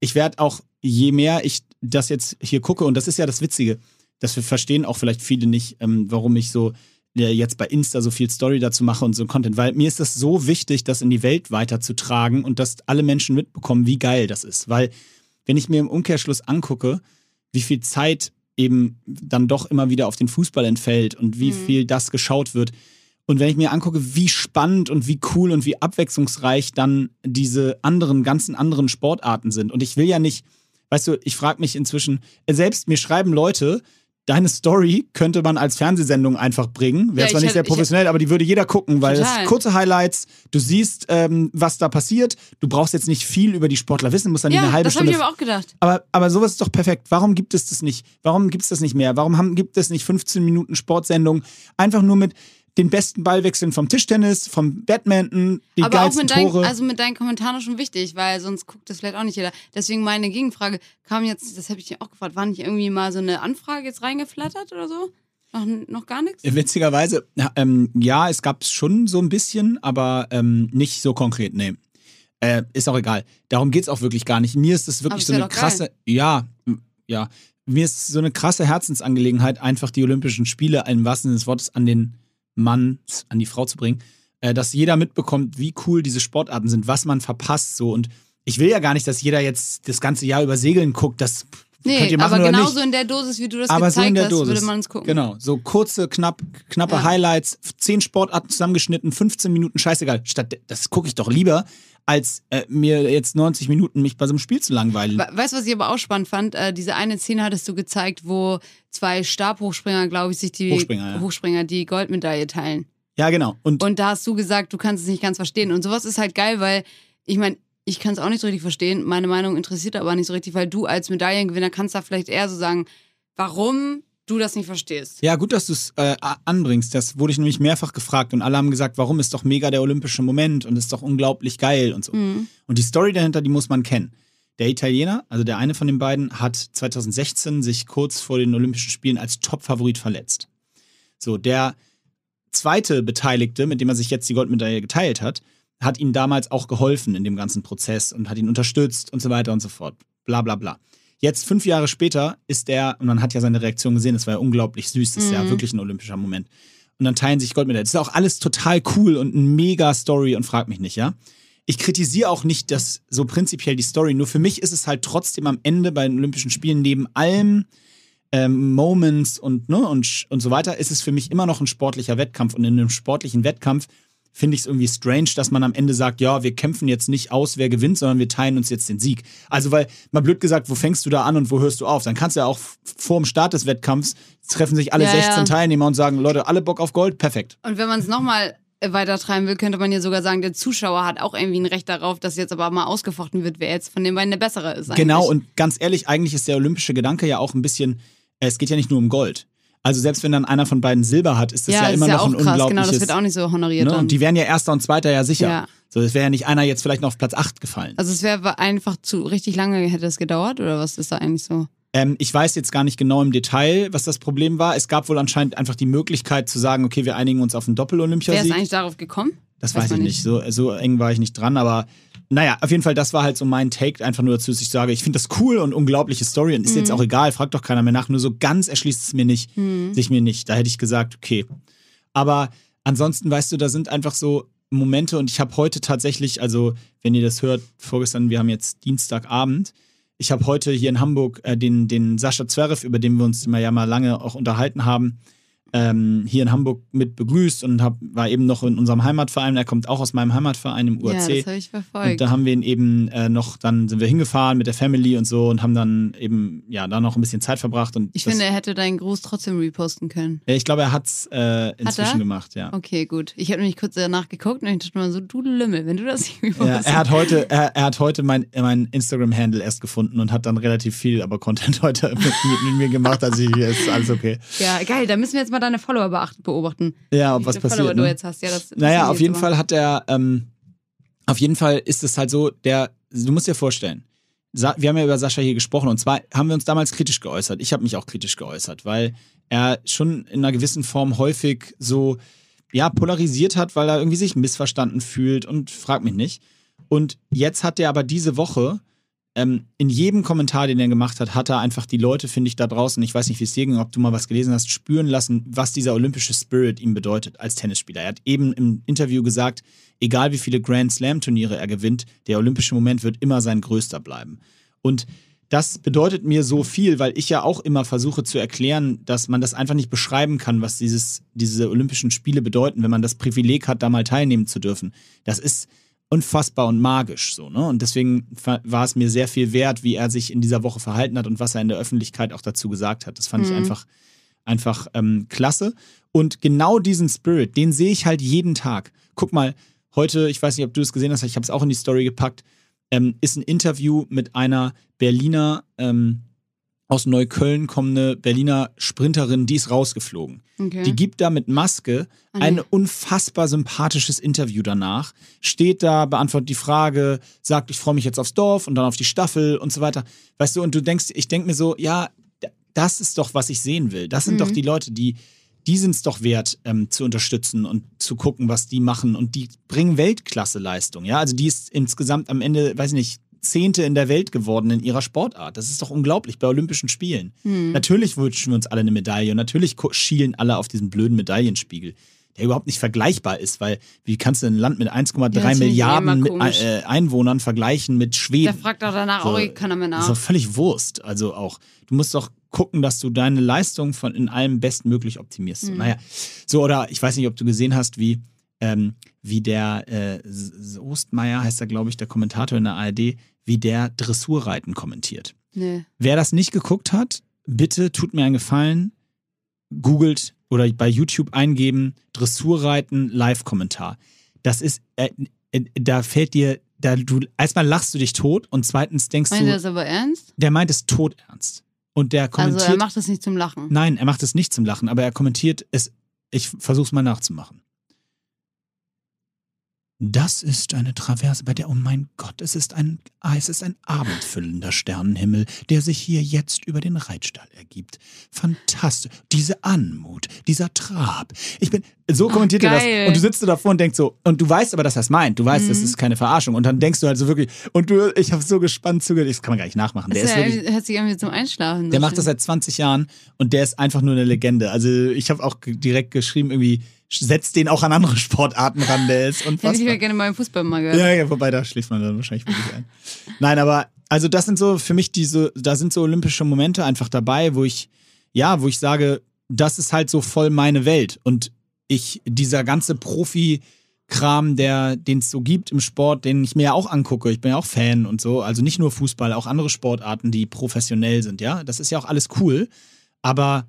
ich werde auch, je mehr ich das jetzt hier gucke, und das ist ja das Witzige, dass wir verstehen auch vielleicht viele nicht, ähm, warum ich so jetzt bei Insta so viel Story dazu mache und so Content, weil mir ist das so wichtig, das in die Welt weiterzutragen und dass alle Menschen mitbekommen, wie geil das ist. Weil wenn ich mir im Umkehrschluss angucke, wie viel Zeit eben dann doch immer wieder auf den Fußball entfällt und wie Mhm. viel das geschaut wird. Und wenn ich mir angucke, wie spannend und wie cool und wie abwechslungsreich dann diese anderen, ganzen anderen Sportarten sind. Und ich will ja nicht, weißt du, ich frage mich inzwischen, selbst mir schreiben Leute, deine Story könnte man als Fernsehsendung einfach bringen. Wäre Ja, zwar ich nicht sehr hätte- ich professionell, aber die würde jeder gucken, weil es kurze Highlights, du siehst, ähm, was da passiert. Du brauchst jetzt nicht viel über die Sportler wissen, musst dann nicht Ja, eine halbe das habe Stunde ich aber auch gedacht. aber, aber sowas ist doch perfekt. Warum gibt es das nicht? Warum gibt es das nicht mehr? Warum haben, gibt es nicht 15 Minuten Sportsendung? Einfach nur mit den besten Ballwechseln vom Tischtennis, vom Badminton, die aber auch geilsten mit deinen, Tore. also mit deinen Kommentaren schon wichtig, weil sonst guckt das vielleicht auch nicht jeder. Deswegen meine Gegenfrage kam jetzt, das habe ich dir auch gefragt, war nicht irgendwie mal so eine Anfrage jetzt reingeflattert oder so? Noch, noch gar nichts? Witzigerweise, ja, ähm, ja, es gab es schon so ein bisschen, aber ähm, nicht so konkret, nee. Äh, ist auch egal. Darum geht es auch wirklich gar nicht. Mir ist das Aber wirklich so eine doch geil. krasse, ja, ja. Mir ist so eine krasse Herzensangelegenheit, einfach die Olympischen Spiele im wahrsten Sinne des Wortes an den Mann, an die Frau zu bringen, äh, dass jeder mitbekommt, wie cool diese Sportarten sind, was man verpasst so und ich will ja gar nicht, dass jeder jetzt das ganze Jahr über Segeln guckt, das könnt Nee, ihr machen aber oder genauso nicht. in der Dosis, wie du das Aber so in gezeigt der hast, Dosis. würde man es gucken. Genau, so kurze, knapp, knappe Ja. Highlights, zehn Sportarten zusammengeschnitten, 15 Minuten, scheißegal. Statt, das gucke ich doch lieber, als äh, mir jetzt 90 Minuten mich bei so einem Spiel zu langweilen. We- Weißt du, was ich aber auch spannend fand? Äh, diese eine Szene hattest du gezeigt, wo zwei Stabhochspringer, glaube ich, sich die Hochspringer, ja. Hochspringer die Goldmedaille teilen. Ja, genau. Und, Und da hast du gesagt, du kannst es nicht ganz verstehen. Und sowas ist halt geil, weil ich meine, ich kann es auch nicht so richtig verstehen. Meine Meinung interessiert aber nicht so richtig, weil du als Medaillengewinner kannst da vielleicht eher so sagen, warum du das nicht verstehst. ja, gut, dass du es äh, anbringst. Das wurde ich nämlich mehrfach gefragt und alle haben gesagt, warum ist doch mega der olympische Moment und ist doch unglaublich geil und so. Mhm. Und die Story dahinter, die muss man kennen. Der Italiener, also der eine von den beiden, hat 2016 sich kurz vor den Olympischen Spielen als Top-Favorit verletzt. So, der zweite Beteiligte, mit dem er sich jetzt die Goldmedaille geteilt hat, hat ihm damals auch geholfen in dem ganzen Prozess und hat ihn unterstützt und so weiter und so fort. Bla bla bla. Jetzt, fünf Jahre später, ist er, und man hat ja seine Reaktion gesehen, das war ja unglaublich süß, das ist ja Mhm. wirklich ein olympischer Moment. Und dann teilen sich Goldmedaille. Das ist auch alles total cool und eine mega Story und frag mich nicht, ja? Ich kritisiere auch nicht das so prinzipiell die Story, nur für mich ist es halt trotzdem am Ende bei den Olympischen Spielen neben allem ähm, Moments und, ne, und, und so weiter, ist es für mich immer noch ein sportlicher Wettkampf. Und in einem sportlichen Wettkampf finde ich es irgendwie strange, dass man am Ende sagt, ja, wir kämpfen jetzt nicht aus, wer gewinnt, sondern wir teilen uns jetzt den Sieg. Also, weil, mal blöd gesagt, wo fängst du da an und wo hörst du auf? Dann kannst du ja auch vor dem Start des Wettkampfs treffen sich alle Ja, 16 ja. Teilnehmer und sagen, Leute, alle Bock auf Gold, perfekt. Und wenn man es nochmal weiter treiben will, könnte man ja sogar sagen, der Zuschauer hat auch irgendwie ein Recht darauf, dass jetzt aber mal ausgefochten wird, wer jetzt von den beiden der Bessere ist. Eigentlich. Genau, und ganz ehrlich, eigentlich ist der olympische Gedanke ja auch ein bisschen, äh, es geht ja nicht nur um Gold. Also selbst wenn dann einer von beiden Silber hat, ist das ja, ja, das immer ist ja noch auch ein krass, genau, unglaubliches... das wird auch nicht so honoriert ne? Und die wären ja Erster und Zweiter ja sicher. Ja. So, es wäre ja nicht einer jetzt vielleicht noch auf Platz 8 gefallen. Also es wäre einfach zu richtig lange hätte es gedauert oder was ist da eigentlich so? Ähm, ich weiß jetzt gar nicht genau im Detail, was das Problem war. Es gab wohl anscheinend einfach die Möglichkeit zu sagen, okay, wir einigen uns auf einen Wer ist Doppel-Olympiasieg. eigentlich darauf gekommen? Das Weiß weiß, ich man nicht. So, so eng war ich nicht dran, aber naja, auf jeden Fall, das war halt so mein Take, einfach nur dazu, dass ich sage, ich finde das cool und unglaubliche Story und ist Mhm. jetzt auch egal, fragt doch keiner mehr nach, nur so ganz erschließt es mir nicht, Mhm. sich mir nicht. Da hätte ich gesagt, okay. Aber ansonsten, weißt du, da sind einfach so Momente und ich habe heute tatsächlich, also wenn ihr das hört, vorgestern, wir haben jetzt Dienstagabend, ich habe heute hier in Hamburg äh, den, den Sascha Zverev, über den wir uns immer ja mal lange auch unterhalten haben, ähm, hier in Hamburg mit begrüßt und hab, war eben noch in unserem Heimatverein. Er kommt auch aus meinem Heimatverein im Ja, UAC. das habe ich und verfolgt. da haben wir ihn eben äh, noch, dann sind wir hingefahren mit der Family und so und haben dann eben, ja, da noch ein bisschen Zeit verbracht. Und Ich das, finde, er hätte deinen Gruß trotzdem reposten können. Ja, ich glaube, er hat es äh, inzwischen gemacht, ja. Okay, gut. Ich habe nämlich kurz danach geguckt und ich dachte mir so, du Lümmel, wenn du das nicht Ja, repostest. er hat heute, er, er hat heute mein, mein Instagram-Handle erst gefunden und hat dann relativ viel aber Content heute mit, mit mir gemacht. Also hier ist alles okay. ja, geil, da müssen wir jetzt mal deine Follower beobachten. Ja, ob was viele Follower passiert. du Ne? jetzt hast. Ja, das Naja, auf jeden immer. Fall hat er, ähm, auf jeden Fall ist es halt so, der, du musst dir vorstellen, wir haben ja über Sascha hier gesprochen und zwar haben wir uns damals kritisch geäußert. Ich habe mich auch kritisch geäußert, weil er schon in einer gewissen Form häufig so, ja, polarisiert hat, weil er irgendwie sich missverstanden fühlt und frag mich nicht. Und jetzt hat er aber diese Woche ähm, in jedem Kommentar, den er gemacht hat, hat er einfach die Leute, finde ich, da draußen, ich weiß nicht, wie es dir ging, ob du mal was gelesen hast, spüren lassen, was dieser olympische Spirit ihm bedeutet als Tennisspieler. Er hat eben im Interview gesagt, egal wie viele Grand Slam-Turniere er gewinnt, der olympische Moment wird immer sein größter bleiben. Und das bedeutet mir so viel, weil ich ja auch immer versuche zu erklären, dass man das einfach nicht beschreiben kann, was dieses, diese Olympischen Spiele bedeuten, wenn man das Privileg hat, da mal teilnehmen zu dürfen. Das ist unfassbar und magisch so, ne? Und deswegen war es mir sehr viel wert, wie er sich in dieser Woche verhalten hat und was er in der Öffentlichkeit auch dazu gesagt hat. Das fand ich Mhm. einfach einfach ähm, klasse. Und genau diesen Spirit, den sehe ich halt jeden Tag. Guck mal, heute, ich weiß nicht, ob du es gesehen hast, ich habe es auch in die Story gepackt, ähm, ist ein Interview mit einer Berliner, ähm, aus Neukölln kommende Berliner Sprinterin, die ist rausgeflogen. Okay. Die gibt da mit Maske Ah, nee. ein unfassbar sympathisches Interview danach. Steht da, beantwortet die Frage, sagt, ich freue mich jetzt aufs Dorf und dann auf die Staffel und so weiter. Weißt du, und du denkst, ich denke mir so, ja, das ist doch, was ich sehen will. Das sind Mhm. doch die Leute, die, die sind es doch wert, ähm, zu unterstützen und zu gucken, was die machen. Und die bringen Weltklasse-Leistung. Ja, also die ist insgesamt am Ende, weiß ich nicht, Zehnte in der Welt geworden in ihrer Sportart. Das ist doch unglaublich bei Olympischen Spielen. Hm. Natürlich wünschen wir uns alle eine Medaille und natürlich schielen alle auf diesen blöden Medaillenspiegel, der überhaupt nicht vergleichbar ist, weil wie kannst du ein Land mit 1,3 Ja, Milliarden mit, komisch. äh, Einwohnern vergleichen mit Der Schweden? fragt auch danach So, auch eh keiner mehr Das ist nach. doch völlig Wurst. Also auch, du musst doch gucken, dass du deine Leistung von in allem bestmöglich optimierst. Mhm. Naja, so oder ich weiß nicht, ob du gesehen hast, wie, ähm, wie der äh, Soestmeier, heißt er, glaube ich, der Kommentator in der ARD, wie der Dressurreiten kommentiert. Nee. Wer das nicht geguckt hat, bitte tut mir einen Gefallen, googelt oder bei YouTube eingeben, Dressurreiten, Live-Kommentar. Das ist, äh, äh, da fällt dir, da du, erstmal lachst du dich tot und zweitens denkst Meint er du, das aber ernst? der meint es todernst. Und der Also kommentiert, er macht das nicht zum Lachen. nein, er macht es nicht zum Lachen, aber er kommentiert es, ich versuch's mal nachzumachen. Das ist eine Traverse, bei der, oh mein Gott, es ist ein, ah, es ist ein abendfüllender Sternenhimmel, der sich hier jetzt über den Reitstall ergibt. Fantastisch. Diese Anmut, dieser Trab. Ich bin, so kommentiert er das. Und du sitzt so davor und denkst so, und du weißt aber, dass er es meint. Du weißt, das Mhm. ist keine Verarschung. Und dann denkst du halt so wirklich, und du, ich habe so gespannt zugehört, das kann man gar nicht nachmachen. Der ist ist ja, wirklich, hört sich irgendwie zum Einschlafen. der macht das seit 20 Jahren und der ist einfach nur eine Legende. Also ich habe auch direkt geschrieben, irgendwie setzt den auch an andere Sportarten ran, der ist Hätte ich unfassbar. mir gerne mal im Fußball mal gehört. Ja, ja, wobei da schläft man dann wahrscheinlich wirklich ein. Nein, aber also das sind so für mich diese, da sind so olympische Momente einfach dabei, wo ich, ja, wo ich sage, das ist halt so voll meine Welt und ich, dieser ganze Profi-Kram, der, den es so gibt im Sport, den ich mir ja auch angucke, ich bin ja auch Fan und so, also nicht nur Fußball, auch andere Sportarten, die professionell sind, ja, das ist ja auch alles cool, aber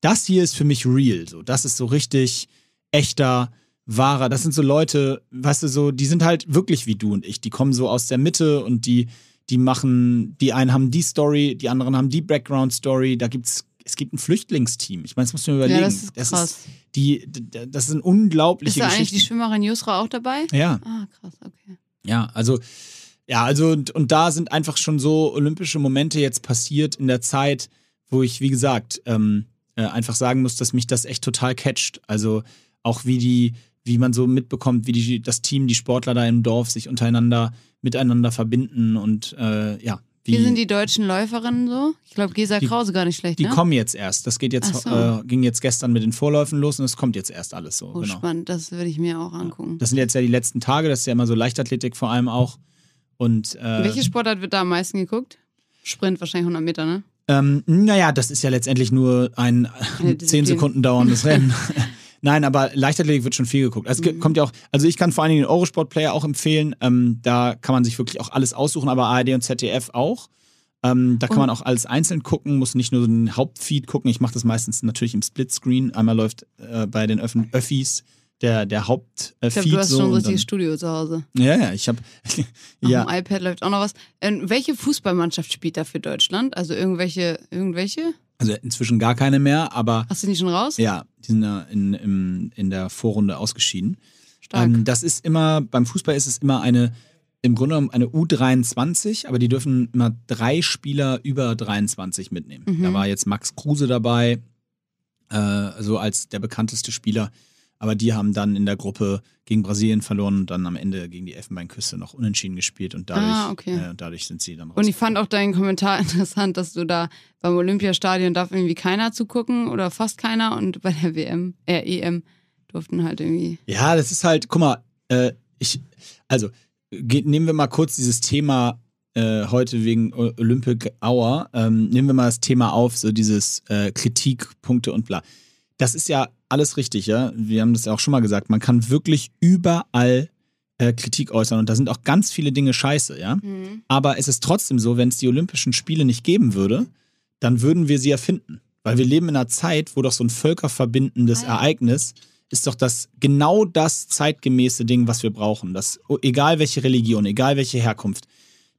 das hier ist für mich real, so, das ist so richtig echter, wahrer, das sind so Leute, weißt du, so, die sind halt wirklich wie du und ich, die kommen so aus der Mitte und die, die machen, die einen haben die Story, die anderen haben die Background-Story, da gibt's, es gibt ein Flüchtlingsteam, ich meine, das musst du mir überlegen. Ja, das ist krass. die, d- das sind ist unglaubliche da eigentlich die Geschichten. Schwimmerin Yusra auch dabei? Ja, Ah, krass, okay. ja, also, ja, also, und, und da sind einfach schon so olympische Momente jetzt passiert in der Zeit, wo ich, wie gesagt, ähm, äh, einfach sagen muss, dass mich das echt total catcht. Also auch wie die, wie man so mitbekommt, wie die, das Team, die Sportler da im Dorf sich untereinander miteinander verbinden und äh, ja, wie, Wie sind die deutschen Läuferinnen so? Ich glaube, Gesa Die- Krause gar nicht schlecht, die ne? kommen jetzt erst. Das geht jetzt, so. äh, ging jetzt gestern mit den Vorläufen los und es kommt jetzt erst alles so. Oh, genau. spannend. Das würde ich mir auch angucken. Das sind jetzt ja die letzten Tage, das ist ja immer so Leichtathletik vor allem auch. Und äh, Welche Sportart wird da am meisten geguckt? Sprint, wahrscheinlich 100 Meter, ne? Ähm, naja, das ist ja letztendlich nur ein Eine 10 Disziplin. Sekunden dauerndes Rennen. Nein, aber Leichtathletik wird schon viel geguckt. Also Es Mhm. kommt ja auch, also ich kann vor allen Dingen den Eurosport-Player auch empfehlen. Ähm, da kann man sich wirklich auch alles aussuchen, aber ARD und ZDF auch. Ähm, da kann Und- man auch alles einzeln gucken, muss nicht nur so den Hauptfeed gucken. Ich mache das meistens natürlich im Splitscreen. Einmal läuft äh, bei den Öff Öffis der, der Hauptfeed Ich glaube, du hast so. schon ein richtiges Studio zu Hause. ja, ja, ich habe Auf ja, dem iPad läuft auch noch was. Ähm, welche Fußballmannschaft spielt da für Deutschland? Also irgendwelche, irgendwelche? Also inzwischen gar keine mehr, aber Hast du die schon raus? ja, die sind ja in, im, in der Vorrunde ausgeschieden. Stark. Ähm, das ist immer, beim Fußball ist es immer eine, im Grunde genommen eine U23, aber die dürfen immer drei Spieler über 23 mitnehmen. Mhm. Da war jetzt Max Kruse dabei, äh, so als der bekannteste Spieler. Aber die haben dann in der Gruppe gegen Brasilien verloren und dann am Ende gegen die Elfenbeinküste noch unentschieden gespielt und dadurch, Ah, okay. äh, dadurch sind sie dann raus. Und ich fand auch deinen Kommentar interessant, dass du da beim Olympiastadion darf irgendwie keiner zugucken oder fast keiner und bei der WM, äh, EM durften halt irgendwie. Ja, das ist halt, guck mal, äh, ich, also nehmen wir mal kurz dieses Thema äh, heute wegen Olympic Hour, ähm, nehmen wir mal das Thema auf, so dieses äh, Kritikpunkte und bla. Das ist ja alles richtig, ja. Wir haben das ja auch schon mal gesagt, man kann wirklich überall äh, Kritik äußern und da sind auch ganz viele Dinge scheiße, ja. Aber es ist trotzdem so, wenn es die Olympischen Spiele nicht geben würde, dann würden wir sie erfinden. Weil wir leben in einer Zeit, wo doch so ein völkerverbindendes Ah. Ereignis ist doch das genau das zeitgemäße Ding, was wir brauchen. Das, egal welche Religion, egal welche Herkunft,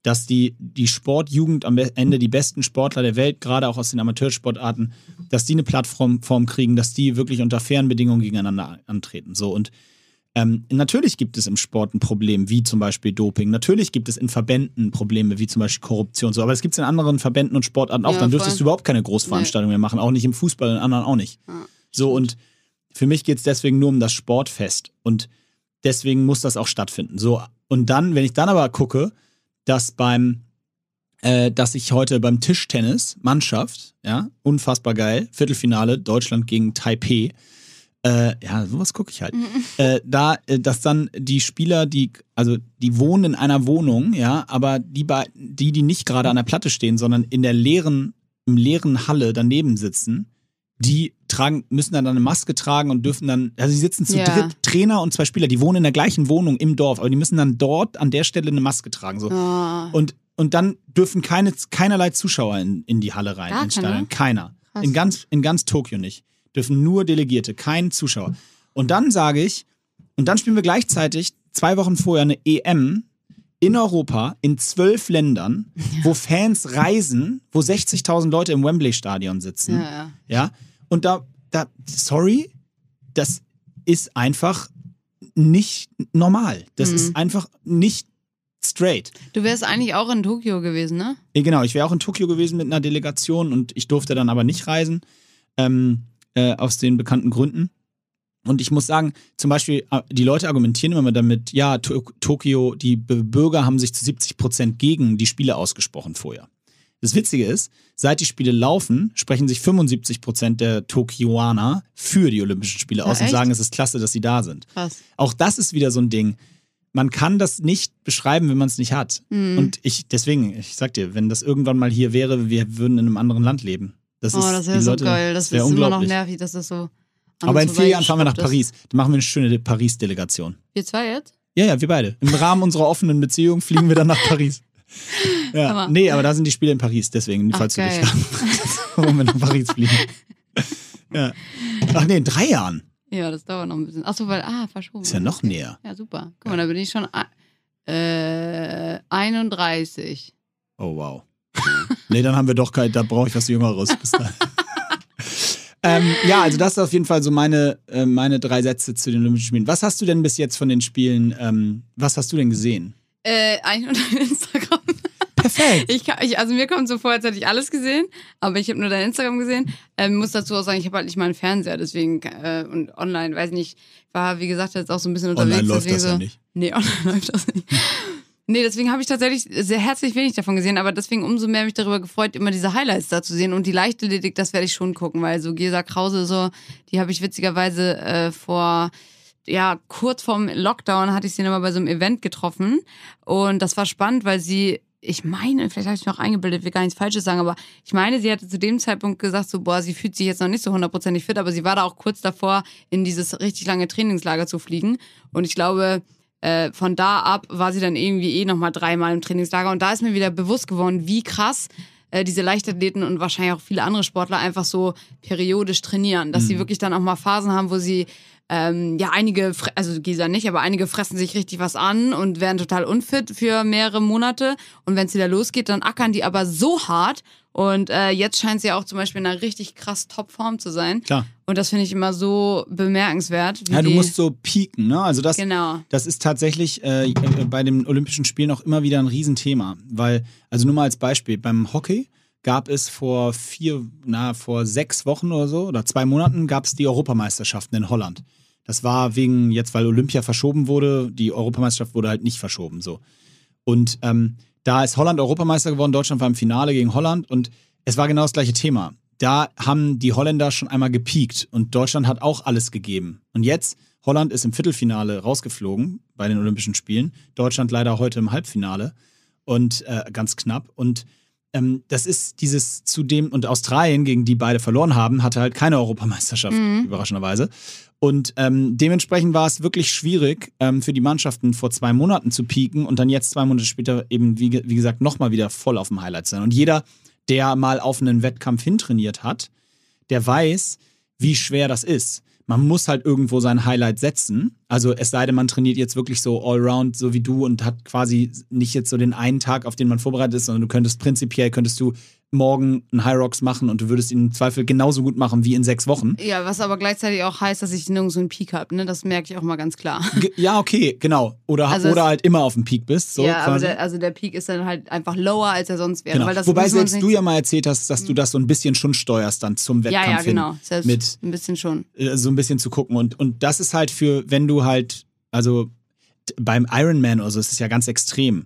dass die, die Sportjugend am Ende die besten Sportler der Welt, gerade auch aus den Amateursportarten, dass die eine Plattform Form kriegen, dass die wirklich unter fairen Bedingungen gegeneinander antreten. So und ähm, natürlich gibt es im Sport ein Problem, wie zum Beispiel Doping. Natürlich gibt es in Verbänden Probleme, wie zum Beispiel Korruption. So, aber es gibt es in anderen Verbänden und Sportarten auch. Ja, Dann dürftest voll. du überhaupt keine Großveranstaltungen mehr machen, auch nicht im Fußball und in anderen auch nicht. Ja, So und für mich geht es deswegen nur um das Sportfest und deswegen muss das auch stattfinden. So und dann, wenn ich dann aber gucke, dass beim äh, dass ich heute beim Tischtennis Mannschaft, ja, unfassbar geil, Viertelfinale Deutschland gegen Taipei. Äh, ja, sowas gucke ich halt. Äh, da, äh, dass dann die Spieler, die, also die wohnen in einer Wohnung, ja, aber die, die, die nicht gerade an der Platte stehen, sondern in der leeren, im leeren Halle daneben sitzen, die tragen, müssen dann eine Maske tragen und dürfen dann, also die sitzen zu Ja. dritt, Trainer und zwei Spieler, die wohnen in der gleichen Wohnung im Dorf, aber die müssen dann dort an der Stelle eine Maske tragen. So. Oh, Und, und dann dürfen keine, keinerlei Zuschauer in, in die Halle rein, Gar ins? Stadion. Keiner. In ganz, in ganz Tokio nicht. Dürfen nur Delegierte, kein Zuschauer. Und dann sage ich, und dann spielen wir gleichzeitig zwei Wochen vorher eine EM in Europa, in zwölf Ländern, wo Fans reisen, wo 60.000 Leute im Wembley-Stadion sitzen. ja, ja. Ja, und da, da, sorry, das ist einfach nicht normal. Das Mhm. ist einfach nicht straight. Du wärst eigentlich auch in Tokio gewesen, ne? Genau, ich wäre auch in Tokio gewesen mit einer Delegation und ich durfte dann aber nicht reisen, ähm, äh, aus den bekannten Gründen. Und ich muss sagen, zum Beispiel, äh, die Leute argumentieren immer damit, ja, to Tokio, die Bürger haben sich zu 70 Prozent gegen die Spiele ausgesprochen vorher. Das Witzige ist, seit die Spiele laufen, sprechen sich 75 Prozent der Tokioaner für die Olympischen Spiele Ja, aus und echt? sagen, es ist klasse, dass sie da sind. Krass. Auch das ist wieder so ein Ding. Man kann das nicht beschreiben, wenn man es nicht hat. Mhm. Und ich, deswegen, ich sag dir, wenn das irgendwann mal hier wäre, wir würden in einem anderen Land leben. Das oh, ist, das wäre so Leute- geil. Das, wär ist immer noch nervig, dass das so. Aber in vier Jahren fahren wir nach. Paris. Dann machen wir eine schöne Paris-Delegation. Wir zwei jetzt? Ja, ja, wir beide. Im Rahmen unserer offenen Beziehung fliegen wir dann nach Paris. Ja, Hammer. nee, aber da sind die Spiele in Paris, deswegen, Ach, falls du dich geil. fragst, warum wir nach Paris fliegen. Ja. Ach nee, in drei Jahren. Ja, das dauert noch ein bisschen. Achso, weil, ah, verschoben. Ist ja noch näher. Ja, super. Guck mal, da bin ich schon äh, 31. Oh, wow. nee, dann haben wir doch kein, da brauche ich was Jüngeres. Bis dahin. ähm, ja, also das ist auf jeden Fall so meine, äh, meine drei Sätze zu den Olympischen Spielen. Was hast du denn bis jetzt von den Spielen, ähm, was hast du denn gesehen? Äh, eigentlich nur dein Instagram. Perfekt. Ich, kann- ich, also mir kommt so vor, als hätte ich alles gesehen, aber ich habe nur dein Instagram gesehen. Ähm, muss dazu auch sagen, ich habe halt nicht mal einen Fernseher, deswegen äh, und online, weiß nicht, war wie gesagt jetzt auch so ein bisschen unterwegs. Online läuft das so, ja nicht. Nee, online läuft das nicht. Nee, deswegen habe ich tatsächlich sehr herzlich wenig davon gesehen, aber deswegen umso mehr mich darüber gefreut, immer diese Highlights da zu sehen. Und die Leichtathletik, das werde ich schon gucken, weil so Gesa Krause, so, die habe ich witzigerweise äh, vor, ja, kurz vorm Lockdown hatte ich sie nochmal bei so einem Event getroffen. Und das war spannend, weil sie, ich meine, vielleicht habe ich mich auch eingebildet, will gar nichts Falsches sagen, aber ich meine, sie hatte zu dem Zeitpunkt gesagt, so, boah, sie fühlt sich jetzt noch nicht so hundertprozentig fit, aber sie war da auch kurz davor, in dieses richtig lange Trainingslager zu fliegen. Und ich glaube, äh, von da ab war sie dann irgendwie eh nochmal dreimal im Trainingslager. Und da ist mir wieder bewusst geworden, wie krass äh, diese Leichtathleten und wahrscheinlich auch viele andere Sportler einfach so periodisch trainieren. Dass sie wirklich dann auch mal Phasen haben, wo sie ähm, ja, einige, also Gisa nicht, aber einige fressen sich richtig was an und werden total unfit für mehrere Monate. Und wenn es wieder losgeht, dann ackern die aber so hart. Und äh, jetzt scheint sie auch zum Beispiel in einer richtig krass Topform zu sein. Klar. Und das finde ich immer so bemerkenswert. Ja, du musst so pieken, ne? Also das, Genau. das ist tatsächlich äh, äh, bei den Olympischen Spielen auch immer wieder ein Riesenthema. Weil, also nur mal als Beispiel, beim Hockey gab es vor vier, na, vor sechs Wochen oder so, oder zwei Monaten gab es die Europameisterschaften in Holland. Das war wegen, jetzt weil Olympia verschoben wurde, die Europameisterschaft wurde halt nicht verschoben, so. Und ähm, da ist Holland Europameister geworden, Deutschland war im Finale gegen Holland und es war genau das gleiche Thema. Da haben die Holländer schon einmal gepiekt und Deutschland hat auch alles gegeben. Und jetzt, Holland ist im Viertelfinale rausgeflogen bei den Olympischen Spielen, Deutschland leider heute im Halbfinale und äh, ganz knapp. Und ähm, das ist dieses zudem, und Australien, gegen die beide verloren haben, hatte halt keine Europameisterschaft, überraschenderweise. Und ähm, dementsprechend war es wirklich schwierig ähm, für die Mannschaften vor zwei Monaten zu pieken und dann jetzt zwei Monate später eben, wie, wie gesagt, nochmal wieder voll auf dem Highlight sein. Und jeder, der mal auf einen Wettkampf hintrainiert hat, der weiß, wie schwer das ist. Man muss halt irgendwo sein Highlight setzen. Also es sei denn, man trainiert jetzt wirklich so allround, so wie du und hat quasi nicht jetzt so den einen Tag, auf den man vorbereitet ist, sondern du könntest prinzipiell, könntest du morgen einen High Rocks machen und du würdest ihn im Zweifel genauso gut machen wie in sechs Wochen. Ja, was aber gleichzeitig auch heißt, dass ich nirgendwo einen Peak habe, ne? Das merke ich auch mal ganz klar. Ge ja, okay, genau. Oder, Also oder halt immer auf dem Peak bist. So ja, der, also der Peak ist dann halt einfach lower, als er sonst wäre. Genau. Weil das Wobei selbst du ja mal erzählt hast, dass du das so ein bisschen schon steuerst dann zum Wettkampf Ja, ja, hin. genau. Selbst Mit ein bisschen schon. äh, so ein bisschen zu gucken. Und, und das ist halt für, wenn du halt, also beim Ironman oder so, ist es ja ganz extrem.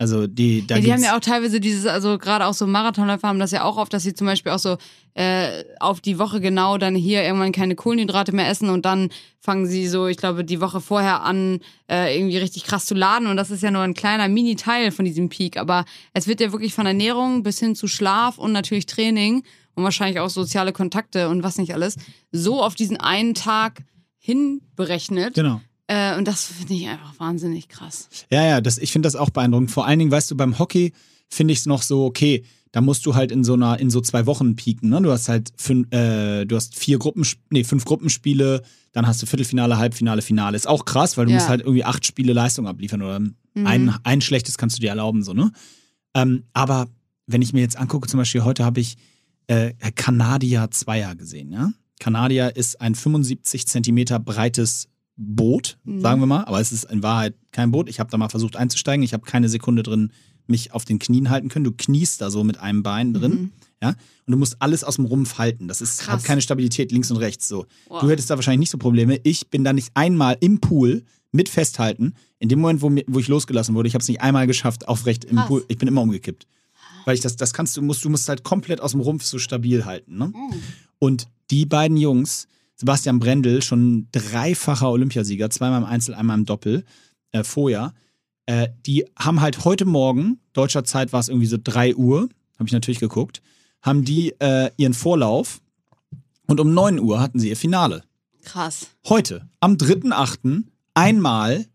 Also die, da Ja, die haben ja auch teilweise dieses, also gerade auch so Marathonläufer haben das ja auch oft, dass sie zum Beispiel auch so äh, auf die Woche genau dann hier irgendwann keine Kohlenhydrate mehr essen und dann fangen sie so, ich glaube, die Woche vorher an, äh, irgendwie richtig krass zu laden und das ist ja nur ein kleiner Mini-Teil von diesem Peak, aber es wird ja wirklich von Ernährung bis hin zu Schlaf und natürlich Training und wahrscheinlich auch soziale Kontakte und was nicht alles, so auf diesen einen Tag hinberechnet. Genau. Äh, und das finde ich einfach wahnsinnig krass. Ja, ja, das, ich finde das auch beeindruckend. Vor allen Dingen, weißt du, beim Hockey finde ich es noch so, okay, da musst du halt in so einer, in so zwei Wochen pieken. Ne? Du hast halt fünf, äh, du hast vier Gruppen, nee, fünf Gruppenspiele, dann hast du Viertelfinale, Halbfinale, Finale. Ist auch krass, weil du Ja. musst halt irgendwie acht Spiele Leistung abliefern oder ein, ein schlechtes kannst du dir erlauben, so, ne? Ähm, aber wenn ich mir jetzt angucke, zum Beispiel heute habe ich äh, Canadier Zweier gesehen, ja? Canadier ist ein 75 Zentimeter breites Boot, sagen wir mal, aber es ist in Wahrheit kein Boot. Ich habe da mal versucht einzusteigen, ich habe keine Sekunde drin mich auf den Knien halten können. Du kniest da so mit einem Bein drin, ja? Und du musst alles aus dem Rumpf halten. Das ist, hat keine Stabilität links und rechts so. Wow. Du hättest da wahrscheinlich nicht so Probleme. Ich bin da nicht einmal im Pool mit festhalten. In dem Moment, wo, mir, wo ich losgelassen wurde, ich habe es nicht einmal geschafft, aufrecht im Krass. Pool. Ich bin immer umgekippt. Weil ich das, das kannst du, musst, du musst halt komplett aus dem Rumpf so stabil halten. Ne? Und die beiden Jungs, Sebastian Brendel, schon dreifacher Olympiasieger, zweimal im Einzel, einmal im Doppel, äh, vorher, äh, die haben halt heute Morgen, deutscher Zeit war es irgendwie so 3 Uhr, habe ich natürlich geguckt, haben die äh, ihren Vorlauf und um 9 Uhr hatten sie ihr Finale. Krass. Heute, am 3.8., einmal,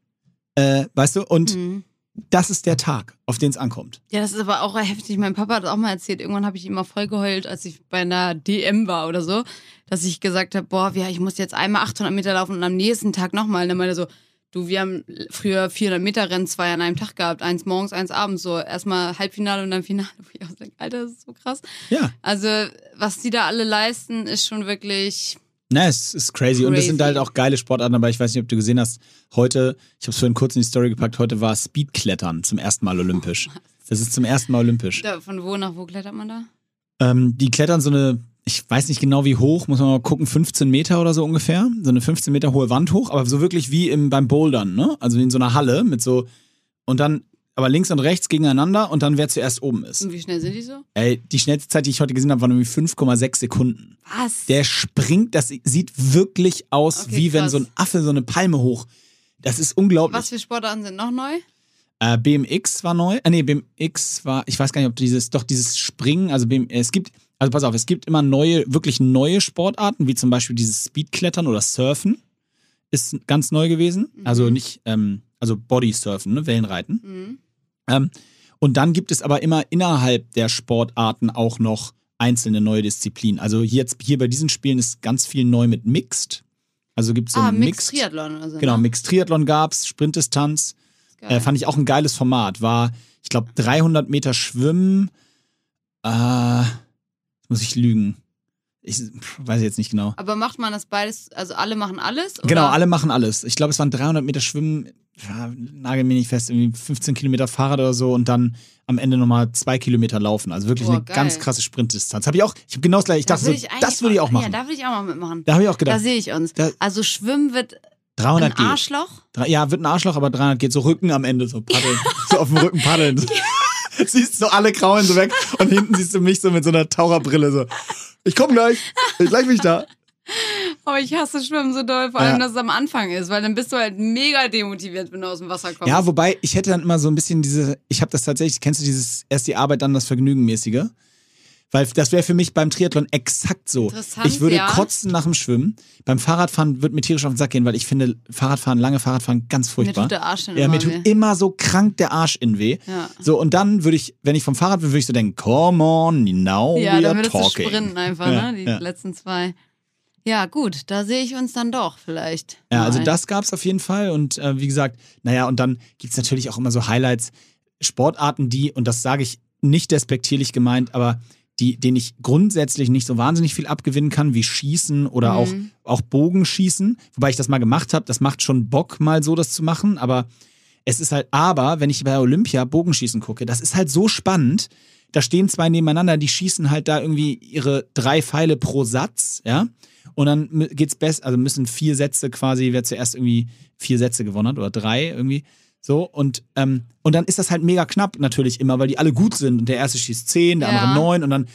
äh, weißt du, und Mhm. Das ist der Tag, auf den es ankommt. Ja, das ist aber auch heftig. Mein Papa hat auch mal erzählt, irgendwann habe ich ihm mal voll geheult, als ich bei einer DM war oder so, dass ich gesagt habe, boah, ich muss jetzt einmal 800 Meter laufen und am nächsten Tag nochmal. Und dann meinte er so, du, wir haben früher 400 Meter Rennen zwei an einem Tag gehabt, eins morgens, eins abends, so erstmal Halbfinale und dann Finale. Wo ich auch denke, Alter, das ist so krass. Ja. Also, was die da alle leisten, ist schon wirklich, Na, es ist crazy. Und es sind Crazy. halt auch geile Sportarten, aber ich weiß nicht, ob du gesehen hast, heute, ich habe es vorhin kurz in die Story gepackt, heute war Speedklettern zum ersten Mal olympisch. Das ist zum ersten Mal olympisch. da, von wo nach wo klettert man da? Ähm, die klettern so eine, ich weiß nicht genau wie hoch, muss man mal gucken, 15 Meter oder so ungefähr. So eine 15 Meter hohe Wand hoch, aber so wirklich wie im, beim Bouldern, ne? Also in so einer Halle mit so, und dann, aber links und rechts gegeneinander und dann wer zuerst oben ist. Und wie schnell sind die so? Ey, die schnellste Zeit, die ich heute gesehen habe, waren irgendwie 5,6 Sekunden. Was? Der springt, das sieht wirklich aus, Okay, wie wenn krass. so ein Affe so eine Palme hoch. Das ist unglaublich. was für Sportarten sind noch neu? Äh, BMX war neu. Äh, nee, BMX war, ich weiß gar nicht, ob dieses, doch dieses Springen, also BM, es gibt, also pass auf, es gibt immer neue, wirklich neue Sportarten, wie zum Beispiel dieses Speedklettern oder Surfen. Ist ganz neu gewesen. Also nicht, ähm, also Bodysurfen, ne, Wellenreiten. Mhm. Ähm, und dann gibt es aber immer innerhalb der Sportarten auch noch einzelne neue Disziplinen. Also jetzt hier bei diesen Spielen ist ganz viel neu mit Mixed. Also gibt es so ah, ein Mixed Triathlon oder so. Genau, ne? Mixed Triathlon gab's, Sprintdistanz. Geil. Äh, fand ich auch ein geiles Format. War, ich glaube, 300 Meter Schwimmen. Äh, muss ich lügen. Ich weiß jetzt nicht genau. Aber macht man das beides, also alle machen alles? Oder? Genau, alle machen alles. Ich glaube, es waren 300 Meter Schwimmen, ja, nagel mir nicht fest, irgendwie 15 Kilometer Fahrrad oder so und dann am Ende nochmal zwei Kilometer laufen. Also wirklich Boah, eine geil. ganz krasse Sprintdistanz. Habe ich auch, ich habe genau das gleiche. Ich Da dachte so, eigentlich das würde ich auch machen. Ja, da will ich auch mal mitmachen. da habe ich auch Da gedacht. sehe ich uns. Da- also Schwimmen wird 300 ein geht. Arschloch. Ja, wird ein Arschloch, aber 300 geht so Rücken am Ende, so paddeln. so auf dem Rücken paddeln. siehst so alle Kraulen so weg und hinten siehst du mich so mit so einer Taucherbrille so. Ich komm gleich. Ich gleich bin ich da. Aber ich hasse Schwimmen so doll, vor allem, Ja. dass es am Anfang ist, weil dann bist du halt mega demotiviert, wenn du aus dem Wasser kommst. Ja, wobei ich hätte dann immer so ein bisschen diese, ich habe das tatsächlich, kennst du dieses erst die Arbeit, dann das Vergnügen mäßige? Weil das wäre für mich beim Triathlon exakt so. Interessant, Ich würde ja. kotzen nach dem Schwimmen. Beim Fahrradfahren wird mir tierisch auf den Sack gehen, weil ich finde Fahrradfahren, lange Fahrradfahren ganz furchtbar. tut der Arsch dann ja, mir tut weh. immer so krank der Arsch in weh. Ja. So, und dann würde ich, wenn ich vom Fahrrad bin, würde ich so denken, come on, now Ja, we dann are würdest du talking. sprinten einfach, Ja, ne? Die ja. letzten zwei. Ja, gut, da sehe ich uns dann doch vielleicht. Ja, also das gab's auf jeden Fall. Und äh, wie gesagt, naja, und dann gibt's natürlich auch immer so Highlights, Sportarten, die, und das sage ich nicht despektierlich gemeint, aber die, denen ich grundsätzlich nicht so wahnsinnig viel abgewinnen kann, wie Schießen oder auch, Mhm. auch Bogenschießen. Wobei ich das mal gemacht habe, das macht schon Bock, mal so das zu machen, aber es ist halt, aber wenn ich bei Olympia Bogenschießen gucke, das ist halt so spannend. Da stehen zwei nebeneinander, die schießen halt da irgendwie ihre drei Pfeile pro Satz, ja. Und dann geht's besser, also müssen vier Sätze quasi, wer zuerst irgendwie vier Sätze gewonnen hat oder drei irgendwie. So, und, ähm, und dann ist das halt mega knapp natürlich immer, weil die alle gut sind. Und der erste schießt zehn, der Ja. andere neun und dann,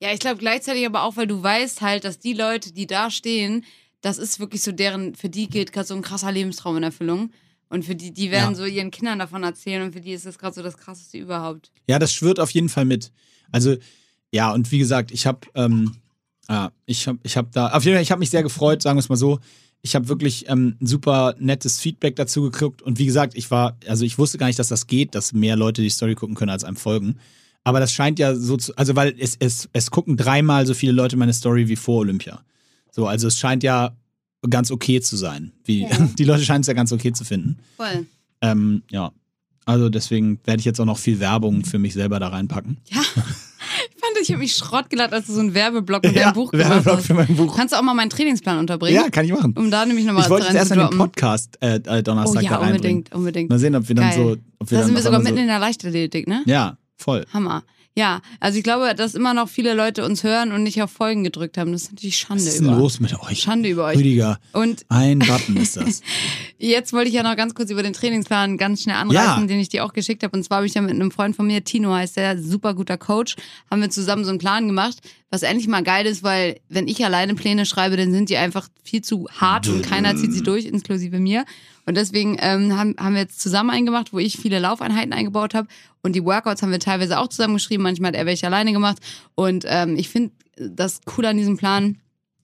Ja, ich glaube gleichzeitig aber auch, weil du weißt halt, dass die Leute, die da stehen, das ist wirklich so deren, für die geht gerade so ein krasser Lebenstraum in Erfüllung. Und für die, die werden Ja. so ihren Kindern davon erzählen und für die ist das gerade so das krasseste überhaupt. ja, das schwirrt auf jeden Fall mit. Also, ja, und wie gesagt, ich habe, ähm, ja, ich habe, ich habe da, auf jeden Fall, ich habe mich sehr gefreut, sagen wir es mal so. Ich habe wirklich ähm, ein super nettes Feedback dazu gekriegt. Und wie gesagt, ich war, also ich wusste gar nicht, dass das geht, dass mehr Leute die Story gucken können, als einem folgen. Aber das scheint ja so zu, also weil es, es, es gucken dreimal so viele Leute meine Story wie vor Olympia. So, also es scheint ja ganz okay zu sein. Wie, Die Leute scheinen es ja ganz okay zu finden. Voll. Ähm, ja. Also deswegen werde ich jetzt auch noch viel Werbung für mich selber da reinpacken. Ja. Ich fand, ich habe mich Schrott gelacht, als du so einen Werbeblock mit deinem Buch gemacht Werbeblock hast. für mein Buch. Kannst du auch mal meinen Trainingsplan unterbringen? Ja, kann ich machen. Um da nämlich nochmal Ich wollte jetzt erst den. Podcast äh, äh, Oh Donnerstag ja, da unbedingt, unbedingt. Mal sehen, ob wir dann Geil. so. Ob wir Da dann sind wir sogar mitten so, in der Leichtathletik, ne? Ja, voll. Hammer. Ja, also ich glaube, dass immer noch viele Leute uns hören und nicht auf Folgen gedrückt haben. Das ist natürlich Schande Was ist denn über. los mit euch? Schande über euch. Rüdiger, Und ein Button ist das. jetzt wollte ich ja noch ganz kurz über den Trainingsplan ganz schnell anreißen, Ja. den ich dir auch geschickt habe. Und zwar habe ich ja mit einem Freund von mir, Tino heißt der, super guter Coach, haben wir zusammen so einen Plan gemacht, was endlich mal geil ist, weil wenn ich alleine Pläne schreibe, dann sind die einfach viel zu hart und keiner zieht sie durch, inklusive mir. Und deswegen ähm, haben, haben wir jetzt zusammen einen gemacht, wo ich viele Laufeinheiten eingebaut habe. Und die Workouts haben wir teilweise auch zusammen geschrieben. Manchmal hat er welche alleine gemacht. Und ähm, ich finde das cool an diesem Plan,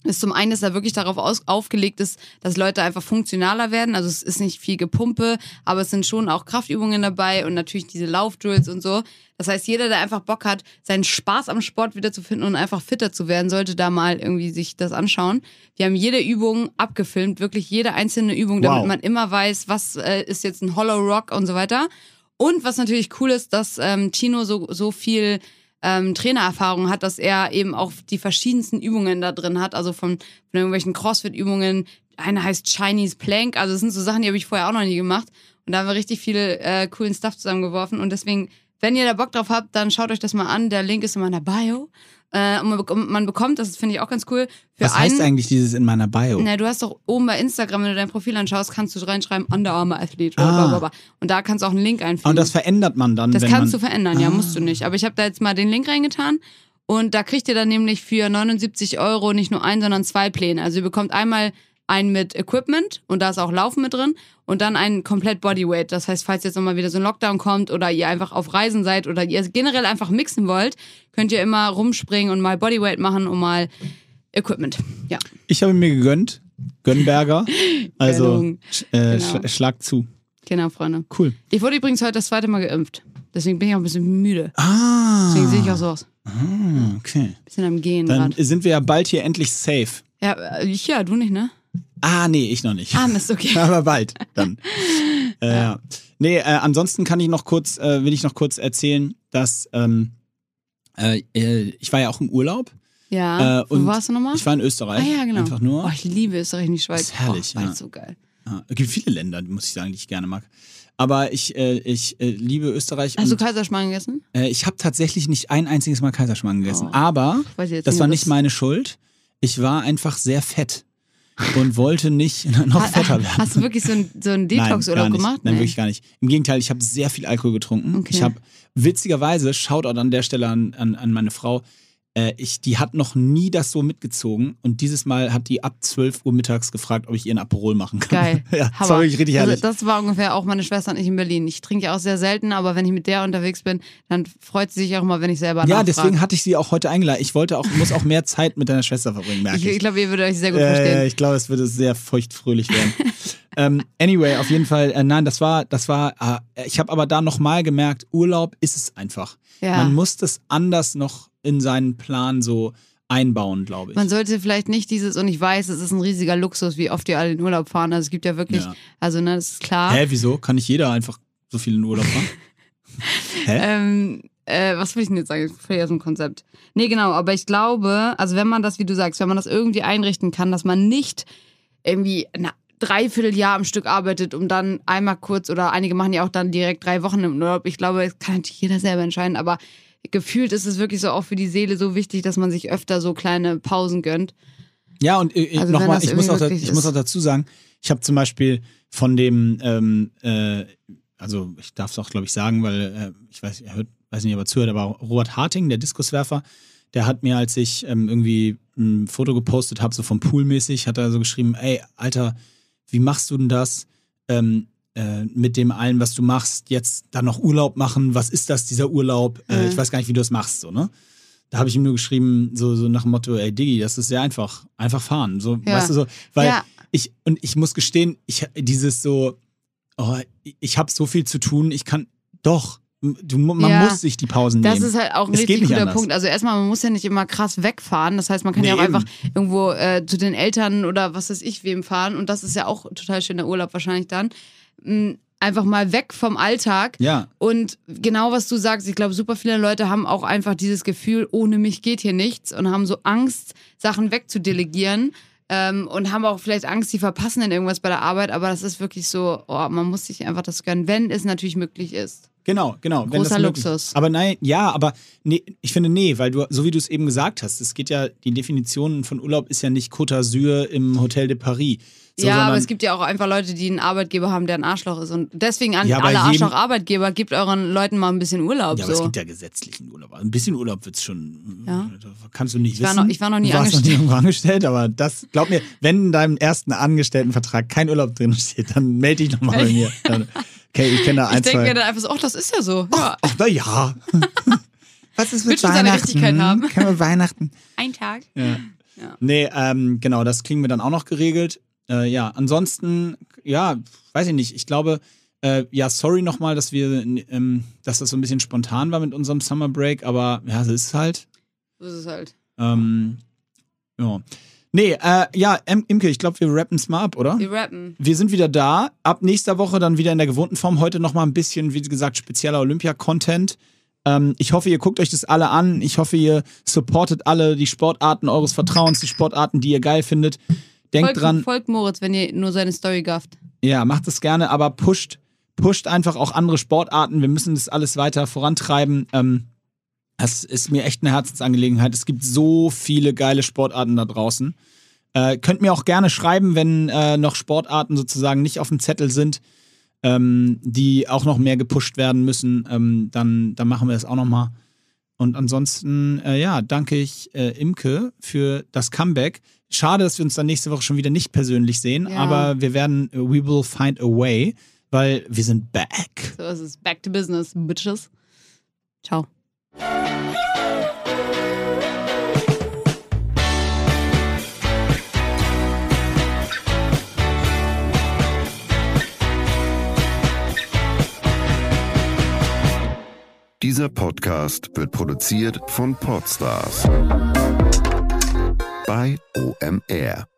ist zum einen, dass er wirklich darauf aus, aufgelegt ist, dass Leute einfach funktionaler werden. Also es ist nicht viel Gepumpe, aber es sind schon auch Kraftübungen dabei und natürlich diese Laufdrills und so. Das heißt, jeder, der einfach Bock hat, seinen Spaß am Sport wiederzufinden und einfach fitter zu werden, sollte da mal irgendwie sich das anschauen. Wir haben jede Übung abgefilmt, wirklich jede einzelne Übung, damit Wow. man immer weiß, was äh, ist jetzt ein Hollow Rock und so weiter. Und was natürlich cool ist, dass ähm, Tino so, so viel ähm, Trainererfahrung hat, dass er eben auch die verschiedensten Übungen da drin hat, also von, von irgendwelchen Crossfit-Übungen. Eine heißt Chinese Plank, also das sind so Sachen, die habe ich vorher auch noch nie gemacht. Und da haben wir richtig viel äh, coolen Stuff zusammengeworfen. Und deswegen, wenn ihr da Bock drauf habt, dann schaut euch das mal an. Der Link ist in meiner Bio. Äh, und man, bek- man bekommt, das finde ich auch ganz cool, für Was heißt einen, eigentlich dieses in meiner Bio? na, du hast doch oben bei Instagram, wenn du dein Profil anschaust, kannst du reinschreiben Under Armour Athlet oder Ah. bla bla bla. Und da kannst du auch einen Link einfügen. Und das verändert man dann, Das kannst du verändern, ja, Ah. musst du nicht. Aber ich habe da jetzt mal den Link reingetan und da kriegt ihr dann nämlich für 79 Euro nicht nur ein, sondern zwei Pläne. Also ihr bekommt einmal einen mit Equipment und da ist auch Laufen mit drin und dann einen komplett Bodyweight. Das heißt, falls jetzt nochmal wieder so ein Lockdown kommt oder ihr einfach auf Reisen seid oder ihr generell einfach mixen wollt, könnt ihr immer rumspringen und mal Bodyweight machen und mal Equipment. Ja. Ich habe mir gegönnt. Gönnberger. Also äh, Genau. sch schlag zu. Genau, Freunde. Cool. Ich wurde übrigens heute das zweite Mal geimpft. Deswegen bin ich auch ein bisschen müde. Ah. Deswegen sehe ich auch so aus. Ah, okay. Bisschen am Gehen Dann gerade. sind wir ja bald hier endlich safe. Ja, äh, ich ja, du nicht, ne? Ah, nee, ich noch nicht. Ah, Mist, okay. Aber bald dann. äh, ja. Nee, äh, ansonsten kann ich noch kurz, äh, will ich noch kurz erzählen, dass ähm, äh, äh, ich war ja auch im Urlaub. Ja. Äh, Wo warst du nochmal? Ich war in Österreich. ah ja, genau. Einfach nur. Oh, ich liebe Österreich und die Schweiz. Ist herrlich, oh, ja. so geil. Ja, es gibt viele Länder, muss ich sagen, die ich gerne mag. Aber ich, ich liebe Österreich. Hast du Kaiserschmarrn gegessen? ich habe tatsächlich nicht ein einziges Mal Kaiserschmarrn gegessen. Oh. Aber das nicht, war nicht meine Schuld. Ich war einfach sehr fett und wollte nicht noch fetter werden. Hast du wirklich so einen so Detox-Urlaub gemacht? Nein, Nee. wirklich gar nicht. Im Gegenteil, ich habe sehr viel Alkohol getrunken. Okay. Ich habe witzigerweise, Shoutout an der Stelle an, an, an meine Frau, äh, ich, die hat noch nie das so mitgezogen und dieses Mal hat die ab 12 Uhr mittags gefragt, ob ich ihren Aperol machen kann. Geil. ja, das war wirklich richtig herrlich. Also, das war ungefähr auch meine Schwester und ich in Berlin. Ich trinke ja auch sehr selten, aber wenn ich mit der unterwegs bin, dann freut sie sich auch immer, wenn ich selber ja, deswegen hatte ich sie auch heute eingeladen. Ich wollte auch, muss auch mehr Zeit mit deiner Schwester verbringen, merke Ich, ich. ich glaube, ihr würdet euch sehr gut Äh, verstehen. ich glaube, es würde sehr feuchtfröhlich werden. ähm, anyway, auf jeden Fall, äh, nein, das war, das war, äh, ich habe aber da nochmal gemerkt, Urlaub ist es einfach. Ja. Man muss das anders noch in seinen Plan so einbauen, glaube ich. Man sollte vielleicht nicht dieses, und ich weiß, es ist ein riesiger Luxus, wie oft ihr alle in Urlaub fahren. Also es gibt ja wirklich, Ja. also ne, das ist klar. Hä, wieso? Kann nicht jeder einfach so viel in Urlaub fahren? Hä? Ähm, äh, was will ich denn jetzt sagen? Ich verliere aus dem Konzept. Nee, genau, aber ich glaube, also wenn man das, wie du sagst, wenn man das irgendwie einrichten kann, dass man nicht irgendwie ein Dreivierteljahr am Stück arbeitet, um dann einmal kurz, oder einige machen ja auch dann direkt drei Wochen im Urlaub. Ich glaube, das kann natürlich jeder selber entscheiden, aber gefühlt ist es wirklich so auch für die Seele so wichtig, dass man sich öfter so kleine Pausen gönnt. Ja, und äh, Also nochmal, ich, muss auch, ich muss auch dazu sagen, ich habe zum Beispiel von dem, ähm, äh, also ich darf es auch, glaube ich, sagen, weil äh, ich weiß, er hört, weiß nicht, ob er zuhört, aber Robert Harting, der Diskuswerfer, der hat mir, als ich ähm, irgendwie ein Foto gepostet habe, so vom Pool mäßig, hat er so geschrieben, ey, Alter, wie machst du denn das? Ähm, äh, mit dem allen, was du machst, jetzt dann noch Urlaub machen, was ist das, dieser Urlaub? Äh, Mhm. ich weiß gar nicht, wie du das machst, so, ne? Da habe ich ihm nur geschrieben, so, so nach dem Motto, ey Diggi, das ist sehr einfach. Einfach fahren. So, Ja. weißt du so, weil Ja. ich, und ich muss gestehen, ich dieses so, oh, ich habe so viel zu tun, ich kann doch. Du, man Ja. muss sich die Pausen Das nehmen. ist halt auch ein Es richtig guter anders. Punkt. Also erstmal, man muss ja nicht immer krass wegfahren. Das heißt, man kann Nee, ja auch eben. einfach irgendwo äh, zu den Eltern oder was weiß ich wem fahren. Und das ist ja auch total schöner Urlaub wahrscheinlich dann. Einfach mal weg vom Alltag. ja, Und genau was du sagst, ich glaube, super viele Leute haben auch einfach dieses Gefühl, ohne mich geht hier nichts und haben so Angst, Sachen wegzudelegieren. Ähm, und haben auch vielleicht Angst, sie verpassen in irgendwas bei der Arbeit, aber das ist wirklich so, oh, man muss sich einfach das gönnen, wenn es natürlich möglich ist. genau, genau. wenn Großer Luxus. Aber nein, ja, aber nee, ich finde nee, weil du, so wie du es eben gesagt hast, es geht ja, die Definition von Urlaub ist ja nicht Côte d'Azur im Hotel de Paris. So, ja, aber es gibt ja auch einfach Leute, die einen Arbeitgeber haben, der ein Arschloch ist. Und deswegen an Ja, alle Arschloch-Arbeitgeber, gibt euren Leuten mal ein bisschen Urlaub. Ja, aber es so. gibt ja gesetzlichen Urlaub. Ein bisschen Urlaub wird's schon. Ja. Da Kannst du nicht Ich war wissen. noch- ich war noch nie du warst noch nie angestellt. irgendwo angestellt, aber das, glaub mir, wenn in deinem ersten Angestelltenvertrag kein Urlaub drin steht, dann melde dich nochmal bei mir. Dann, okay, ich kenne da ein, ich denke mir dann einfach so, ach, das ist ja so. Ja, Ach, na ja. Was ist Wird mit schon seine Weihnachten? Richtigkeit haben. Können wir Weihnachten? ein Tag. Ja. Ja. Nee, ähm, genau, das kriegen wir dann auch noch geregelt. Äh, ja, ansonsten, ja, weiß ich nicht. Ich glaube, äh, ja, sorry nochmal, dass wir, ähm, dass das so ein bisschen spontan war mit unserem Summer Break, aber ja, so ist es halt. So ist es halt. Ähm, ja. Nee, äh, ja, Im- Imke, ich glaube, wir rappen es mal ab, oder? Wir rappen. Wir sind wieder da. Ab nächster Woche dann wieder in der gewohnten Form. Heute nochmal ein bisschen, wie gesagt, spezieller Olympia-Content. Ähm, ich hoffe, ihr guckt euch das alle an. Ich hoffe, ihr supportet alle die Sportarten eures Vertrauens, die Sportarten, die ihr geil findet. Denkt Folgt, dran, folgt Moritz, wenn ihr nur seine Story gafft. ja, macht es gerne, aber pusht, pusht einfach auch andere Sportarten. Wir müssen das alles weiter vorantreiben. Ähm, das ist mir echt eine Herzensangelegenheit. Es gibt so viele geile Sportarten da draußen. Äh, könnt mir auch gerne schreiben, wenn äh, noch Sportarten sozusagen nicht auf dem Zettel sind, ähm, die auch noch mehr gepusht werden müssen. Ähm, dann, dann machen wir das auch noch mal. Und ansonsten, äh, ja, danke ich äh, Imke für das Comeback. Schade, dass wir uns dann nächste Woche schon wieder nicht persönlich sehen, Ja. aber wir werden, äh, we will find a way, weil wir sind back. So ist es. Back to business, bitches. Ciao. Dieser Podcast wird produziert von Podstars bei OMR.